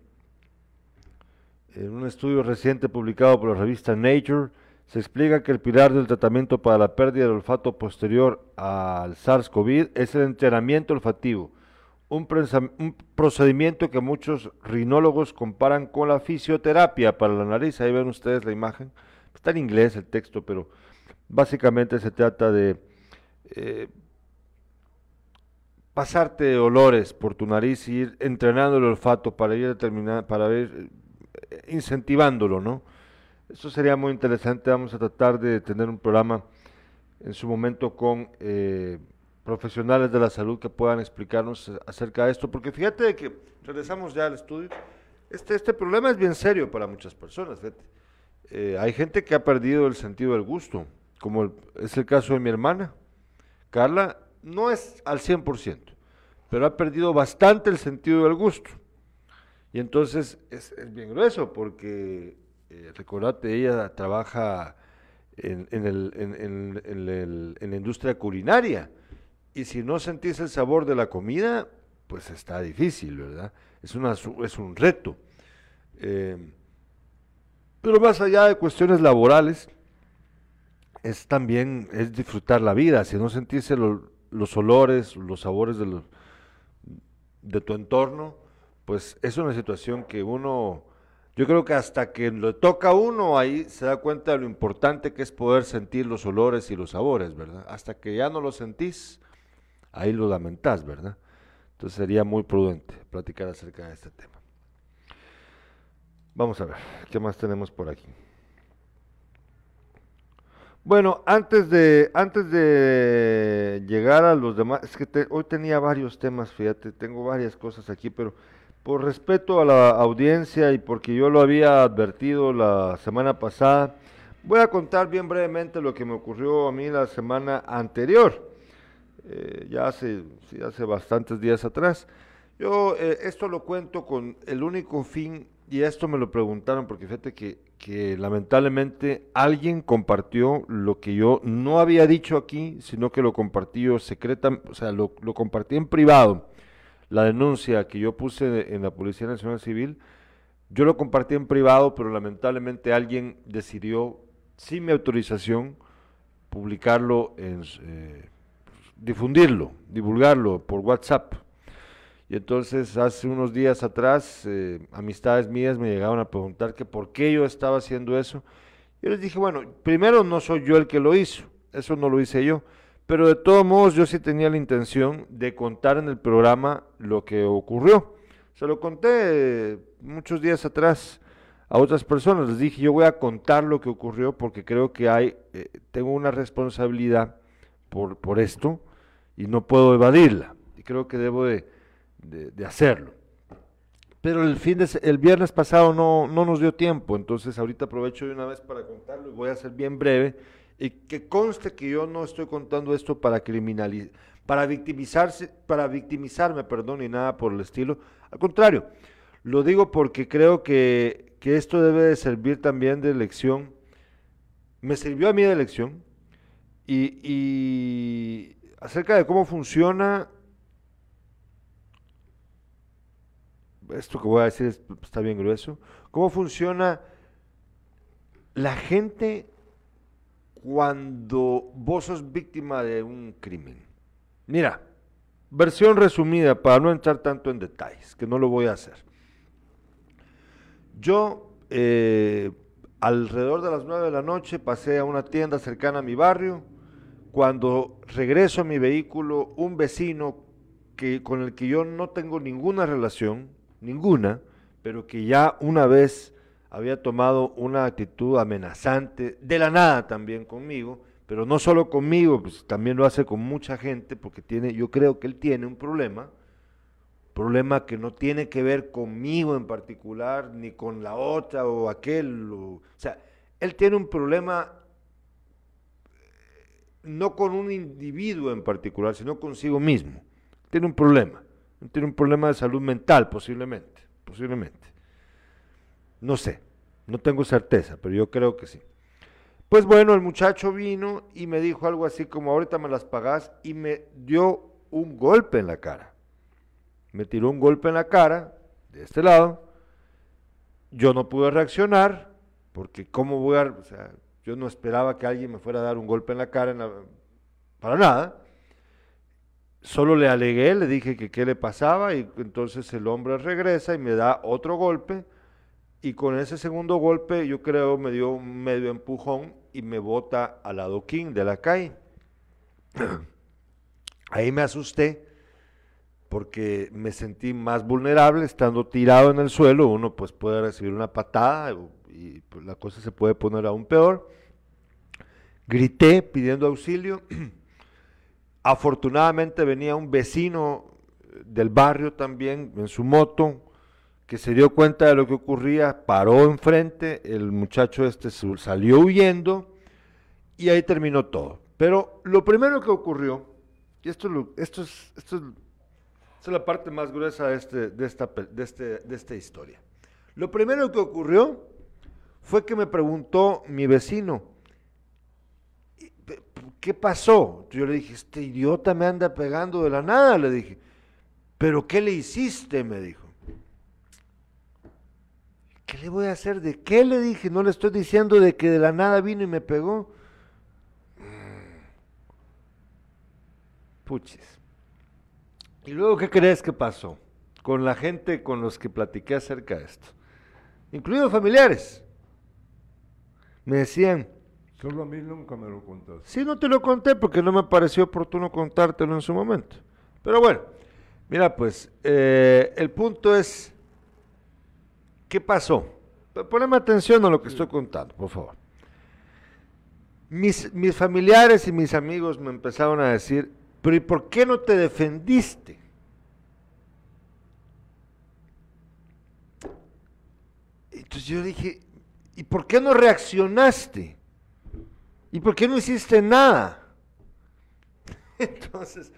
En un estudio reciente publicado por la revista Nature, se explica que el pilar del tratamiento para la pérdida del olfato posterior al SARS-CoV es el entrenamiento olfativo, un, un procedimiento que muchos rinólogos comparan con la fisioterapia para la nariz. Ahí ven ustedes la imagen. Está en inglés el texto, pero básicamente se trata de eh, pasarte olores por tu nariz y ir entrenando el olfato para ir determinando, para ir eh, incentivándolo, ¿no? Eso sería muy interesante. Vamos a tratar de tener un programa en su momento con eh, profesionales de la salud que puedan explicarnos acerca de esto, porque fíjate de que regresamos ya al estudio. Este, este problema es bien serio para muchas personas. Eh, hay gente que ha perdido el sentido del gusto, como es el caso de mi hermana. Carla no es al 100%, pero ha perdido bastante el sentido del gusto. Y entonces es, bien grueso porque, eh, recordate, ella trabaja en- en el- en la industria culinaria. Y si no sentís el sabor de la comida, pues está difícil, ¿verdad? Es, una, es un reto. Eh, pero más allá de cuestiones laborales, es también es disfrutar la vida. Si no sentís los olores, los sabores de, de tu entorno, pues es una situación que uno, yo creo que hasta que le toca a uno, ahí se da cuenta de lo importante que es poder sentir los olores y los sabores, ¿verdad? Hasta que ya no los sentís, ahí lo lamentás, ¿verdad? Entonces sería muy prudente platicar acerca de este tema. Vamos a ver, ¿qué más tenemos por aquí? Bueno, antes de, antes de llegar a los demás, es que te- hoy tenía varios temas, fíjate, tengo varias cosas aquí, pero por respeto a la audiencia y porque yo lo había advertido la semana pasada, voy a contar bien brevemente lo que me ocurrió a mí la semana anterior, eh, ya hace, hace bastantes días atrás. Yo eh, esto lo cuento con el único fin, y esto me lo preguntaron porque fíjate que, lamentablemente alguien compartió lo que yo no había dicho aquí, sino que lo compartí secreta, o sea, lo, lo compartí en privado. La denuncia que yo puse en la Policía Nacional Civil, yo lo compartí en privado, pero lamentablemente alguien decidió, sin mi autorización, publicarlo, en, eh, difundirlo, divulgarlo por WhatsApp. Y entonces hace unos días atrás, eh, amistades mías me llegaron a preguntar que por qué yo estaba haciendo eso. Yo les dije, bueno, primero no soy yo el que lo hizo, eso no lo hice yo, pero de todos modos yo sí tenía la intención de contar en el programa lo que ocurrió. Se lo conté eh, muchos días atrás a otras personas, les dije, yo voy a contar lo que ocurrió porque creo que hay, eh, tengo una responsabilidad por, por esto y no puedo evadirla. Y creo que debo de, de- hacerlo. Pero el fin de el viernes pasado no, no nos dio tiempo, entonces ahorita aprovecho de una vez para contarlo y voy a ser bien breve y que conste que yo no estoy contando esto para criminalizar, para victimizarse, para victimizarme, perdón, ni nada por el estilo. Al contrario, lo digo porque creo que, que esto debe de servir también de lección. Me sirvió a mí de lección y, acerca de cómo funciona esto que voy a decir es- está bien grueso, cómo funciona la gente cuando vos sos víctima de un crimen. Mira, versión resumida para no entrar tanto en detalles, que no lo voy a hacer. Yo, eh, alrededor de las 9 de la noche, pasé a una tienda cercana a mi barrio. Cuando regreso a mi vehículo, un vecino que, con el que yo no tengo ninguna relación, ninguna, pero que ya una vez había tomado una actitud amenazante, de la nada también conmigo, pero no solo conmigo, pues también lo hace con mucha gente, porque tiene, yo creo que él tiene un problema, problema que no tiene que ver conmigo en particular, ni con la otra o aquel, o, o sea, él tiene un problema no con un individuo en particular, sino consigo mismo. Tiene un problema, tiene un problema de salud mental posiblemente, posiblemente. No sé, no tengo certeza, pero yo creo que sí. Pues bueno, el muchacho vino y me dijo algo así como, ahorita me las pagás, y me dio un golpe en la cara. Me tiró un golpe en la cara, de este lado. Yo no pude reaccionar, porque cómo voy a, yo no esperaba que alguien me fuera a dar un golpe en la cara para nada. Solo le alegué, le dije que qué le pasaba y entonces el hombre regresa y me da otro golpe y con ese segundo golpe yo creo me dio un medio empujón y me bota al adoquín de la calle. Ahí me asusté porque me sentí más vulnerable estando tirado en el suelo, uno pues puede recibir una patada y pues, la cosa se puede poner aún peor. Grité pidiendo auxilio. Afortunadamente venía un vecino del barrio también en su moto que se dio cuenta de lo que ocurría, paró enfrente, el muchacho este salió huyendo y ahí terminó todo. Pero lo primero que ocurrió, y esto, es lo- esto, es, esto es, la parte más gruesa de, este, de, esta, de, este, de esta historia. Lo primero que ocurrió fue que me preguntó mi vecino, "Pe- ¿qué pasó? Yo le dije, este idiota me anda pegando de la nada, le dije. ¿Pero qué le hiciste? Me dijo. ¿Qué le voy a hacer? ¿De qué le dije? No le estoy diciendo de que de la nada vino y me pegó. Puchis. ¿Y luego qué crees que pasó? Con la gente con los que platiqué acerca de esto. Incluidos familiares. Me decían, Solo a mí nunca me lo contaste. Sí, no te lo conté porque no me pareció oportuno contártelo en su momento. Pero bueno, mira, pues eh, el punto es, ¿qué pasó? Poneme atención a lo que estoy contando, por favor. Mis, mis familiares y mis amigos me empezaron a decir, pero ¿y por qué no te defendiste? Entonces yo dije, ¿y por qué no reaccionaste? ¿Y por qué no hiciste nada? Entonces,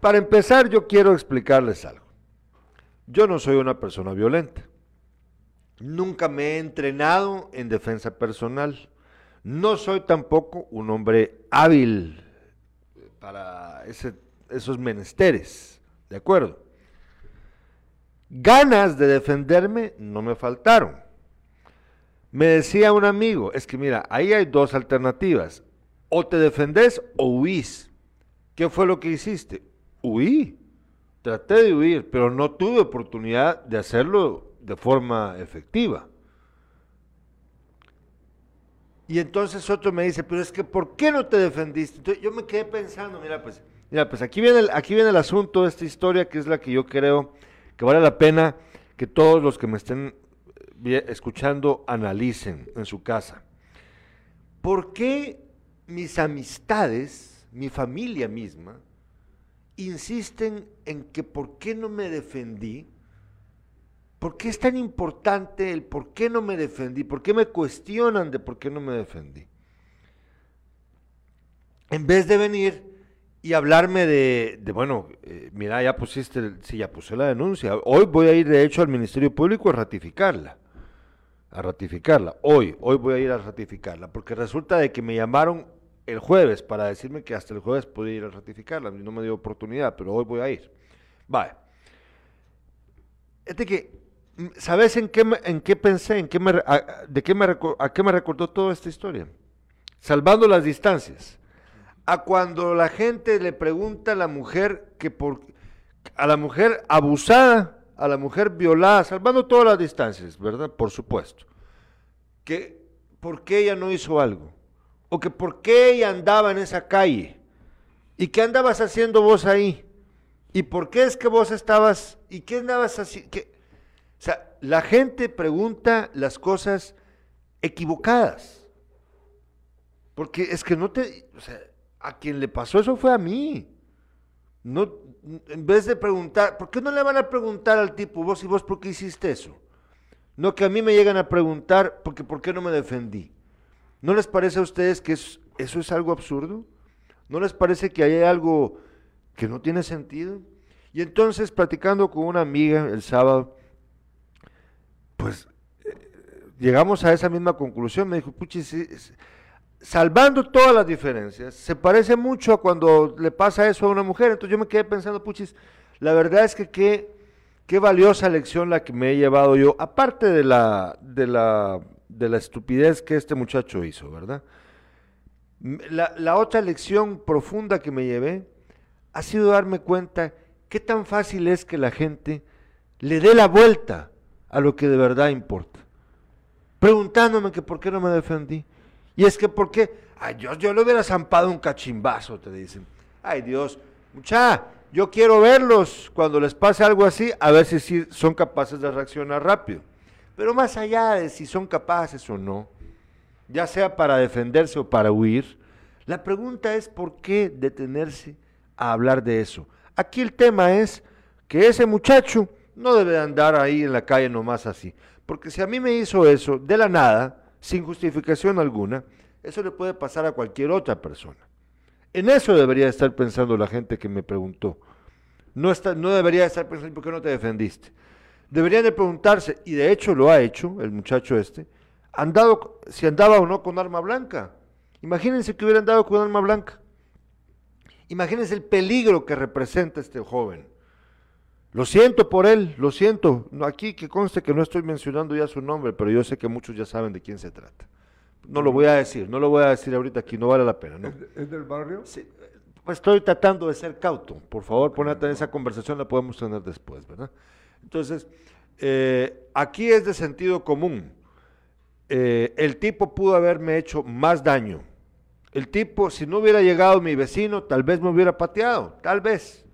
para empezar, yo quiero explicarles algo. Yo no soy una persona violenta. Nunca me he entrenado en defensa personal. No soy tampoco un hombre hábil para esos menesteres. ¿De acuerdo? Ganas de defenderme no me faltaron. Me decía un amigo, es que mira, ahí hay dos alternativas. O te defendes o huís. ¿Qué fue lo que hiciste? Huí. Traté de huir, pero no tuve oportunidad de hacerlo de forma efectiva. Y entonces otro me dice, pero es que ¿por qué no te defendiste? Entonces yo me quedé pensando, mira pues, mira pues aquí viene el, aquí viene el asunto de esta historia que es la que yo creo que vale la pena que todos los que me estén escuchando analicen en su casa. ¿Por qué mis amistades, mi familia misma, insisten en que por qué no me defendí? ¿Por qué es tan importante el por qué no me defendí? ¿Por qué me cuestionan de por qué no me defendí? En vez de venir y hablarme de, bueno, eh, mira, ya pusiste, sí, ya puse la denuncia. Hoy voy a ir, de hecho, al Ministerio Público a ratificarla. A ratificarla. Hoy, hoy voy a ir a ratificarla. Porque resulta de que me llamaron el jueves para decirme que hasta el jueves podía ir a ratificarla. No me dio oportunidad, pero hoy voy a ir. Vale. Es de que, ¿sabes en qué, en qué pensé? ¿En qué me, a, de qué me, ¿A qué me recordó toda esta historia? Salvando las distancias. A cuando la gente le pregunta a la mujer que por a la mujer abusada, a la mujer violada, salvando todas las distancias, ¿verdad? Por supuesto. Que por qué ella no hizo algo o que por qué ella andaba en esa calle y qué andabas haciendo vos ahí y por qué es que vos estabas y qué andabas haciendo. O sea, la gente pregunta las cosas equivocadas. Porque es que no te, o sea, a quien le pasó eso fue a mí. No, en vez de preguntar, ¿por qué no le van a preguntar al tipo, vos y vos, por qué hiciste eso? No que a mí me llegan a preguntar, porque ¿por qué no me defendí? ¿No les parece a ustedes que es- eso es algo absurdo? ¿No les parece que hay algo que no tiene sentido? Y entonces, platicando con una amiga el sábado, pues eh, llegamos a esa misma conclusión. Me dijo, puchi, sí, salvando todas las diferencias, se parece mucho a cuando le pasa eso a una mujer. Entonces yo me quedé pensando, puchis, la verdad es que qué, qué valiosa lección la que me he llevado yo, aparte de la, de la, de la estupidez que este muchacho hizo, ¿verdad? La, la otra lección profunda que me llevé ha sido darme cuenta qué tan fácil es que la gente le dé la vuelta a lo que de verdad importa preguntándome que por qué no me defendí. Y es que por qué, ay Dios, yo le hubiera zampado un cachimbazo, te dicen. Ay Dios, mucha, yo quiero verlos cuando les pase algo así, a ver si, sí son capaces de reaccionar rápido. Pero más allá de si son capaces o no, ya sea para defenderse o para huir, la pregunta es por qué detenerse a hablar de eso. Aquí el tema es que ese muchacho no debe de andar ahí en la calle nomás así. Porque si a mí me hizo eso de la nada, sin justificación alguna, eso le puede pasar a cualquier otra persona. En eso debería estar pensando la gente que me preguntó. No, está, no debería estar pensando, ¿por qué no te defendiste? Deberían de preguntarse, y de hecho lo ha hecho el muchacho este, andado, si andaba o no con arma blanca. Imagínense que hubieran dado con arma blanca. Imagínense el peligro que representa este joven. Lo siento por él, lo siento. Aquí que conste que no estoy mencionando ya su nombre, pero yo sé que muchos ya saben de quién se trata. No lo voy a decir, no lo voy a decir ahorita aquí, no vale la pena. ¿no? ¿Es, es del barrio? Sí, pues estoy tratando de ser cauto. Por favor, ponete en esa conversación, la podemos tener después, ¿verdad? Entonces, eh, aquí es de sentido común. Eh, el tipo pudo haberme hecho más daño. El tipo, si no hubiera llegado mi vecino, tal vez me hubiera pateado, tal vez.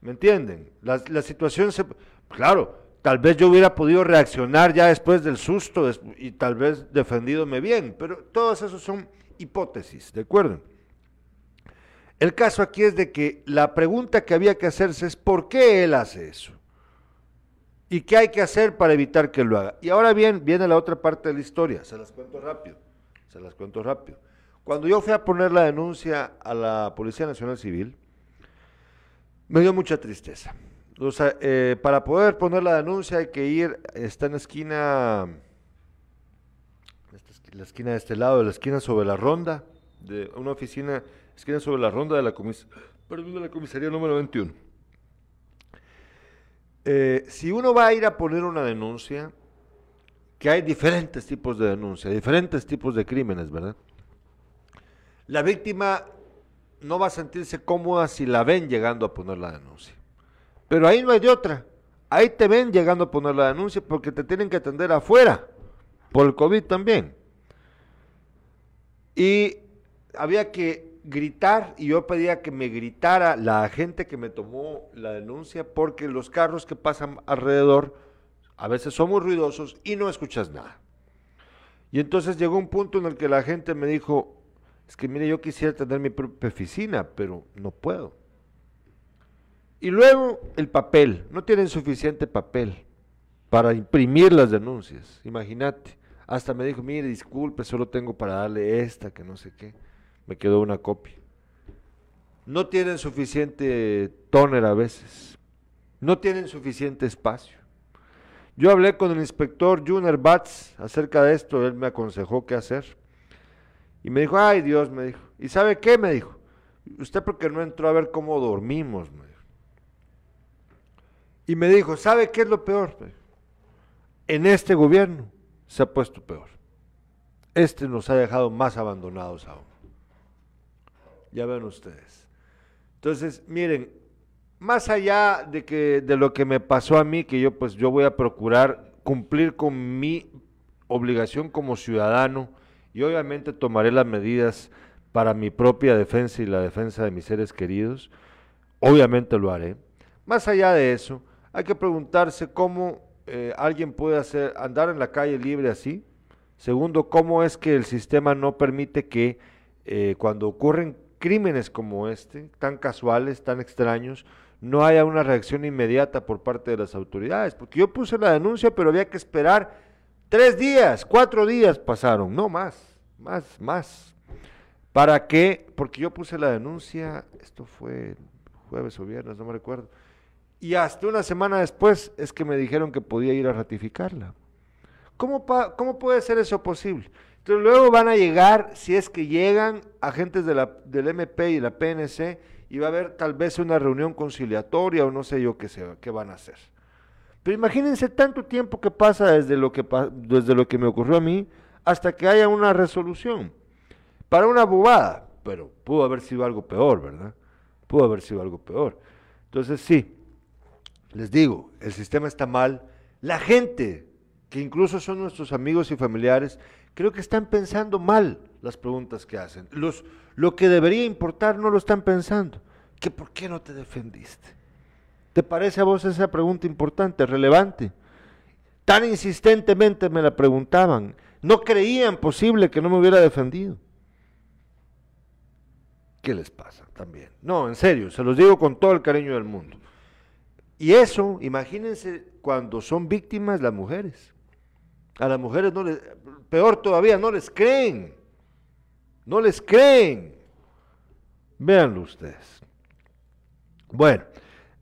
¿Me entienden? La, situación se... Claro, tal vez yo hubiera podido reaccionar ya después del susto y tal vez defendidome bien, pero todas esas son hipótesis, ¿de acuerdo? El caso aquí es de que la pregunta que había que hacerse es ¿por qué él hace eso? ¿Y qué hay que hacer para evitar que lo haga? Y ahora bien, viene la otra parte de la historia, se las cuento rápido, se las cuento rápido. Cuando yo fui a poner la denuncia a la Policía Nacional Civil, me dio mucha tristeza. Eh, para poder poner la denuncia hay que ir, está en la esquina, la esquina de este lado, la esquina sobre la ronda, de una oficina, esquina sobre la ronda de la, comis perdón, de la comisaría número 21. Eh, si uno va a ir a poner una denuncia, que hay diferentes tipos de denuncia, diferentes tipos de crímenes, ¿verdad? La víctima no va a sentirse cómoda si la ven llegando a poner la denuncia. Pero ahí no hay de otra. Ahí te ven llegando a poner la denuncia porque te tienen que atender afuera, por el COVID también. Y había que gritar y yo pedía que me gritara la gente que me tomó la denuncia porque los carros que pasan alrededor a veces son muy ruidosos y no escuchas nada. Y entonces llegó un punto en el que la gente me dijo, es que mire, yo quisiera tener mi propia oficina, pero no puedo. Y luego el papel, no tienen suficiente papel para imprimir las denuncias, imagínate. Hasta me dijo, mire, disculpe, solo tengo para darle esta, que no sé qué. Me quedó una copia. No tienen suficiente tóner a veces. No tienen suficiente espacio. Yo hablé con el inspector Juner Batz acerca de esto, él me aconsejó qué hacer. Y me dijo, ay Dios, me dijo. ¿Y sabe qué? Me dijo. Usted porque no entró a ver cómo dormimos, me dijo. Y me dijo, ¿sabe qué es lo peor? En este gobierno se ha puesto peor. Este nos ha dejado más abandonados aún. Ya ven ustedes. Entonces, miren, más allá de que de lo que me pasó a mí, que yo pues yo voy a procurar cumplir con mi obligación como ciudadano y obviamente tomaré las medidas para mi propia defensa y la defensa de mis seres queridos, obviamente lo haré. Más allá de eso, hay que preguntarse cómo eh, alguien puede hacer andar en la calle libre así. Segundo, cómo es que el sistema no permite que eh, cuando ocurren crímenes como este, tan casuales, tan extraños, no haya una reacción inmediata por parte de las autoridades. Porque yo puse la denuncia, pero había que esperar tres días, cuatro días pasaron, no más, más, más. ¿Para qué? Porque yo puse la denuncia, esto fue jueves o viernes, no me recuerdo. Y hasta una semana después es que me dijeron que podía ir a ratificarla. ¿Cómo, pa- cómo puede ser eso posible? Entonces luego van a llegar, si es que llegan agentes de la, del MP y la PNC, y va a haber tal vez una reunión conciliatoria o no sé yo qué, se, qué van a hacer. Pero imagínense tanto tiempo que pasa desde lo que, desde lo que me ocurrió a mí hasta que haya una resolución. Para una bobada, pero pudo haber sido algo peor, ¿verdad? Pudo haber sido algo peor. Entonces sí, les digo, el sistema está mal. La gente, que incluso son nuestros amigos y familiares, creo que están pensando mal las preguntas que hacen. Los, lo que debería importar no lo están pensando. ¿Que ¿Por qué no te defendiste? ¿Te parece a vos esa pregunta importante, relevante? Tan insistentemente me la preguntaban. No creían posible que no me hubiera defendido. ¿Qué les pasa también? No, en serio, se los digo con todo el cariño del mundo. Y eso, imagínense cuando son víctimas las mujeres. A las mujeres no les, peor todavía, no les creen. No les creen. Véanlo ustedes. Bueno,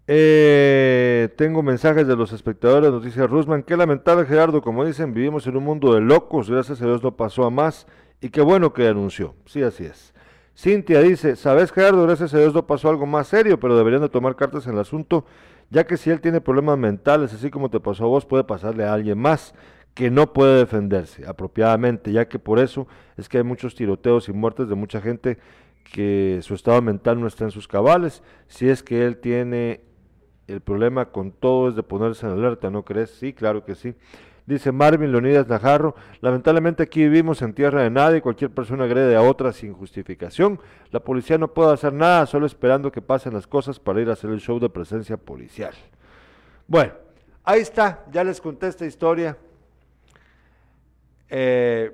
eh, tengo mensajes de los espectadores, nos dice Rusman, qué lamentable Gerardo, como dicen, vivimos en un mundo de locos, gracias a Dios no pasó a más Y qué bueno que anunció. Sí, así es. Cintia dice, ¿sabes Gerardo? Gracias a Dios no pasó algo más serio, pero deberían de tomar cartas en el asunto, ya que si él tiene problemas mentales, así como te pasó a vos, puede pasarle a alguien más que no puede defenderse apropiadamente, ya que por eso es que hay muchos tiroteos y muertes de mucha gente que su estado mental no está en sus cabales. Si es que él tiene el problema con todo es de ponerse en alerta, ¿no crees? Sí, claro que sí. Dice Marvin Leonidas Najarro, lamentablemente aquí vivimos en tierra de nadie, cualquier persona agrede a otra sin justificación. La policía no puede hacer nada, solo esperando que pasen las cosas para ir a hacer el show de presencia policial. Bueno, ahí está, ya les conté esta historia. Eh,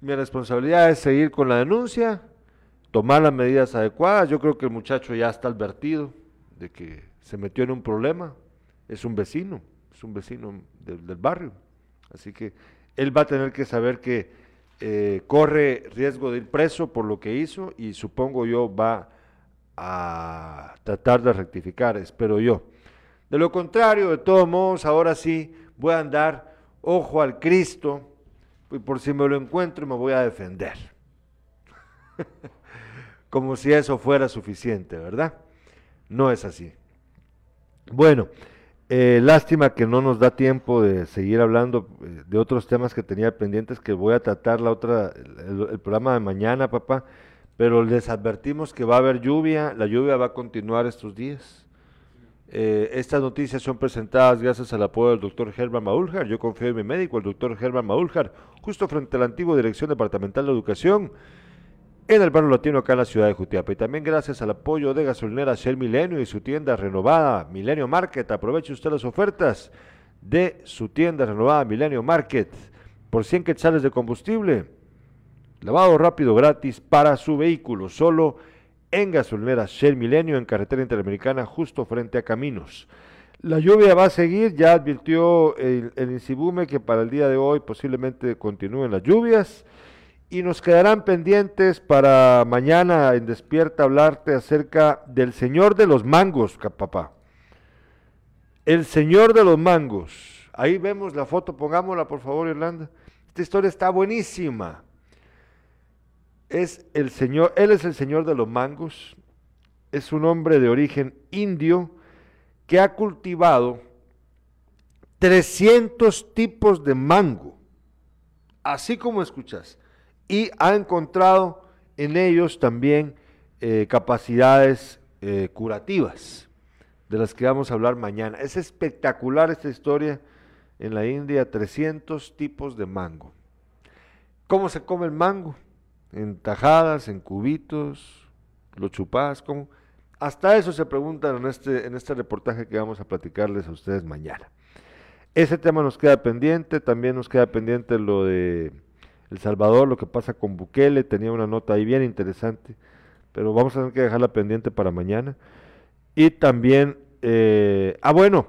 mi responsabilidad es seguir con la denuncia, tomar las medidas adecuadas. Yo creo que el muchacho ya está advertido de que se metió en un problema, es un vecino es un vecino del, barrio. Así que él va a tener que saber que eh, corre riesgo de ir preso por lo que hizo y supongo yo va a tratar de rectificar, espero yo. De lo contrario, de todos modos, ahora sí voy a andar ojo al Cristo y por si me lo encuentro me voy a defender. Como si eso fuera suficiente, ¿verdad? No es así. Bueno, eh, lástima que no nos da tiempo de seguir hablando eh, de otros temas que tenía pendientes que voy a tratar la otra el, programa de mañana, papá. Pero les advertimos que va a haber lluvia, la lluvia va a continuar estos días. Eh, estas noticias son presentadas gracias al apoyo del doctor Germán Maúljar. Yo confío en mi médico, el doctor Germán Maúljar, justo frente a la antigua Dirección Departamental de Educación en el barrio latino acá en la ciudad de Jutiapa. Y también gracias al apoyo de gasolinera Shell Milenio y su tienda renovada Milenio Market. Aproveche usted las ofertas de su tienda renovada Milenio Market por 100 quetzales de combustible. Lavado rápido gratis para su vehículo, solo en gasolinera Shell Milenio en carretera interamericana justo frente a Caminos. La lluvia va a seguir, ya advirtió el, el que para el día de hoy posiblemente continúen las lluvias. Y nos quedarán pendientes para mañana en Despierta hablarte acerca del Señor de los Mangos, papá. El Señor de los Mangos. Ahí vemos la foto, pongámosla por favor, Irlanda. Esta historia está buenísima. Es el Señor, Él es el Señor de los Mangos. Es un hombre de origen indio que ha cultivado 300 tipos de mango. Así como escuchas y ha encontrado en ellos también eh, capacidades eh, curativas, de las que vamos a hablar mañana. Es espectacular esta historia en la India, 300 tipos de mango. ¿Cómo se come el mango? En tajadas, en cubitos, lo chupás. Hasta eso se preguntan en este, en este reportaje que vamos a platicarles a ustedes mañana. Ese tema nos queda pendiente, también nos queda pendiente lo de el Salvador, lo que pasa con Bukele, tenía una nota ahí bien interesante, pero vamos a tener que dejarla pendiente para mañana. Y también, eh, ah bueno,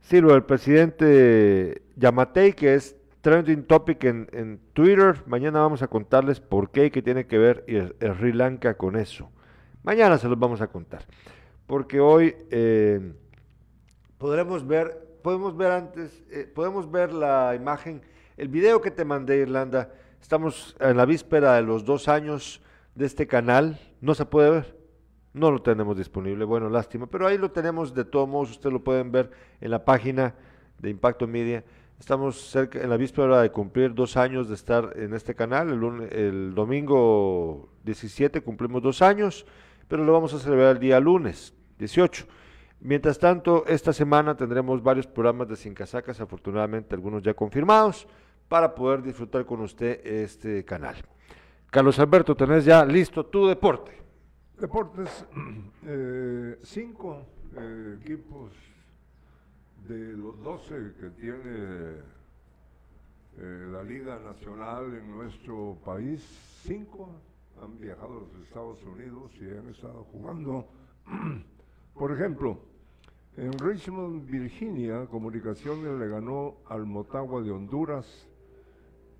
sí, lo del presidente Yamatei, que es trending topic en, Twitter, mañana vamos a contarles por qué y qué tiene que ver Sri Lanka con eso. Mañana se los vamos a contar, porque hoy eh, podremos ver, podemos ver antes, eh, podemos ver la imagen el video que te mandé, Irlanda, estamos en la víspera de los dos años de este canal. ¿No se puede ver? No lo tenemos disponible. Bueno, lástima. Pero ahí lo tenemos de todos modos. Ustedes lo pueden ver en la página de Impacto Media. Estamos cerca, en la víspera de cumplir dos años de estar en este canal. El, el domingo 17 cumplimos dos años, pero lo vamos a celebrar el día lunes 18. Mientras tanto, esta semana tendremos varios programas de Sin Casacas, afortunadamente algunos ya confirmados, para poder disfrutar con usted este canal. Carlos Alberto, tenés ya listo tu deporte. Deportes, eh, cinco eh, equipos de los 12 que tiene eh, la Liga Nacional en nuestro país, cinco han viajado a los Estados Unidos y han estado jugando. Por ejemplo, en Richmond, Virginia, Comunicaciones le ganó al Motagua de Honduras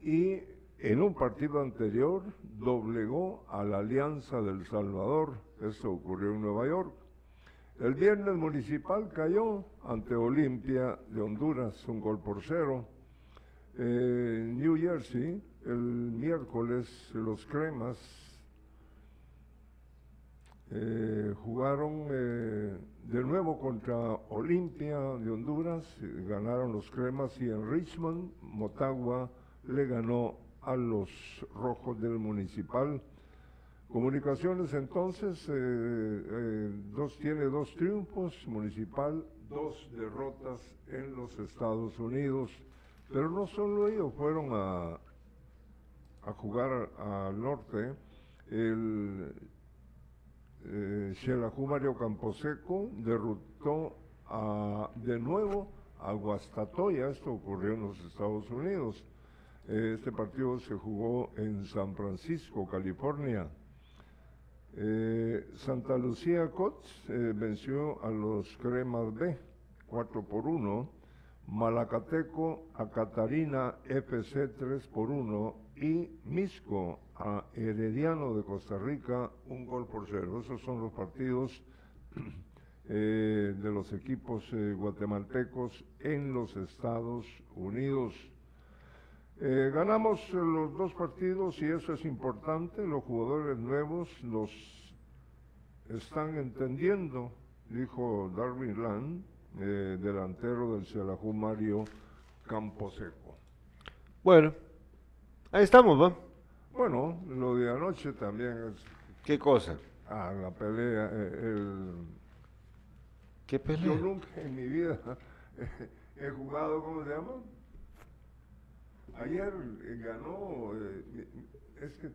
y en un partido anterior doblegó a la Alianza del Salvador. Esto ocurrió en Nueva York. El viernes municipal cayó ante Olimpia de Honduras, un gol por cero. Eh, New Jersey el miércoles los cremas eh, jugaron eh, de nuevo contra Olimpia de Honduras, ganaron los cremas y en Richmond, Motagua le ganó a los rojos del municipal. Comunicaciones entonces dos, tiene dos triunfos, municipal dos derrotas en los Estados Unidos, pero no solo ellos fueron a, a jugar al norte, el eh, Mario Camposeco derrotó a, de nuevo a Guastatoya, esto ocurrió en los Estados Unidos. Este partido se jugó en San Francisco, California. Eh, Santa Lucía Cots eh, venció a los Cremas B 4 por 1. Malacateco a Catarina FC 3 por 1 y Misco a Herediano de Costa Rica un gol por cero. Esos son los partidos eh, de los equipos eh, guatemaltecos en los Estados Unidos. Eh, ganamos los dos partidos y eso es importante. Los jugadores nuevos los están entendiendo, dijo Darwin Land, delantero del Celajú Mario Camposeco. Bueno, ahí estamos, ¿va? Bueno, lo de anoche también es... ¿Qué cosa? Ah, la pelea, eh, el... ¿Qué pelea? Yo nunca en mi vida he jugado, ¿cómo se llama? Ayer eh, ganó, eh, es que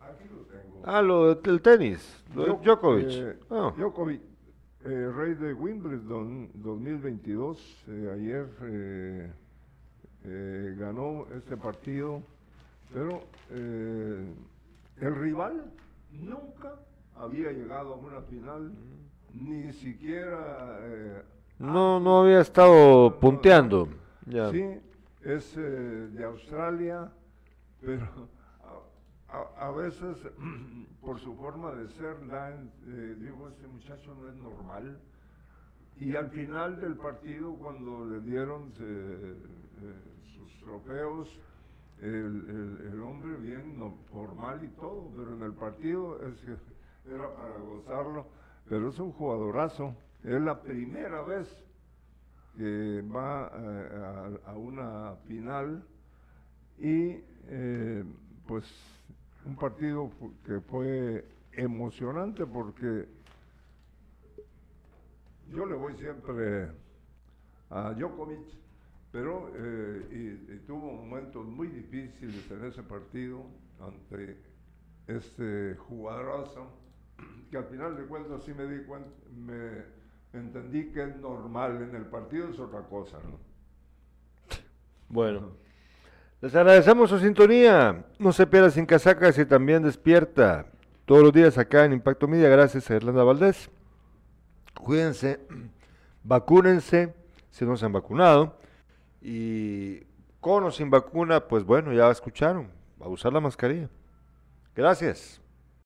aquí lo tengo. Ah, lo del tenis, lo Djokovic. Ah. Djokovic, rey de Wimbledon 2022, ayer ganó este partido pero eh, el rival nunca había llegado a una final, ni siquiera... Eh, no, no había estado punteando. Sí, es eh, de Australia, pero a, veces por su forma de ser, digo, este muchacho no es normal. Y al final del partido, cuando le dieron sus trofeos, el, el, hombre bien formal y todo, pero en el partido era para gozarlo, pero es un jugadorazo. Es la primera vez que va eh, a, una final y eh, pues un partido que fue emocionante porque yo le voy siempre a Djokovic pero eh, y, tuvo momentos muy difíciles en ese partido ante este jugadorazo, que al final de cuentas sí me di cuenta, me entendí que es normal, en el partido es otra cosa, ¿no? Bueno, les agradecemos su sintonía. No se pierda sin casacas y también despierta todos los días acá en Impacto Media. Gracias a Irlanda Valdés. Cuídense, vacúnense si no se han vacunado. Y con o sin vacuna, pues bueno, ya escucharon, a usar la mascarilla. Gracias.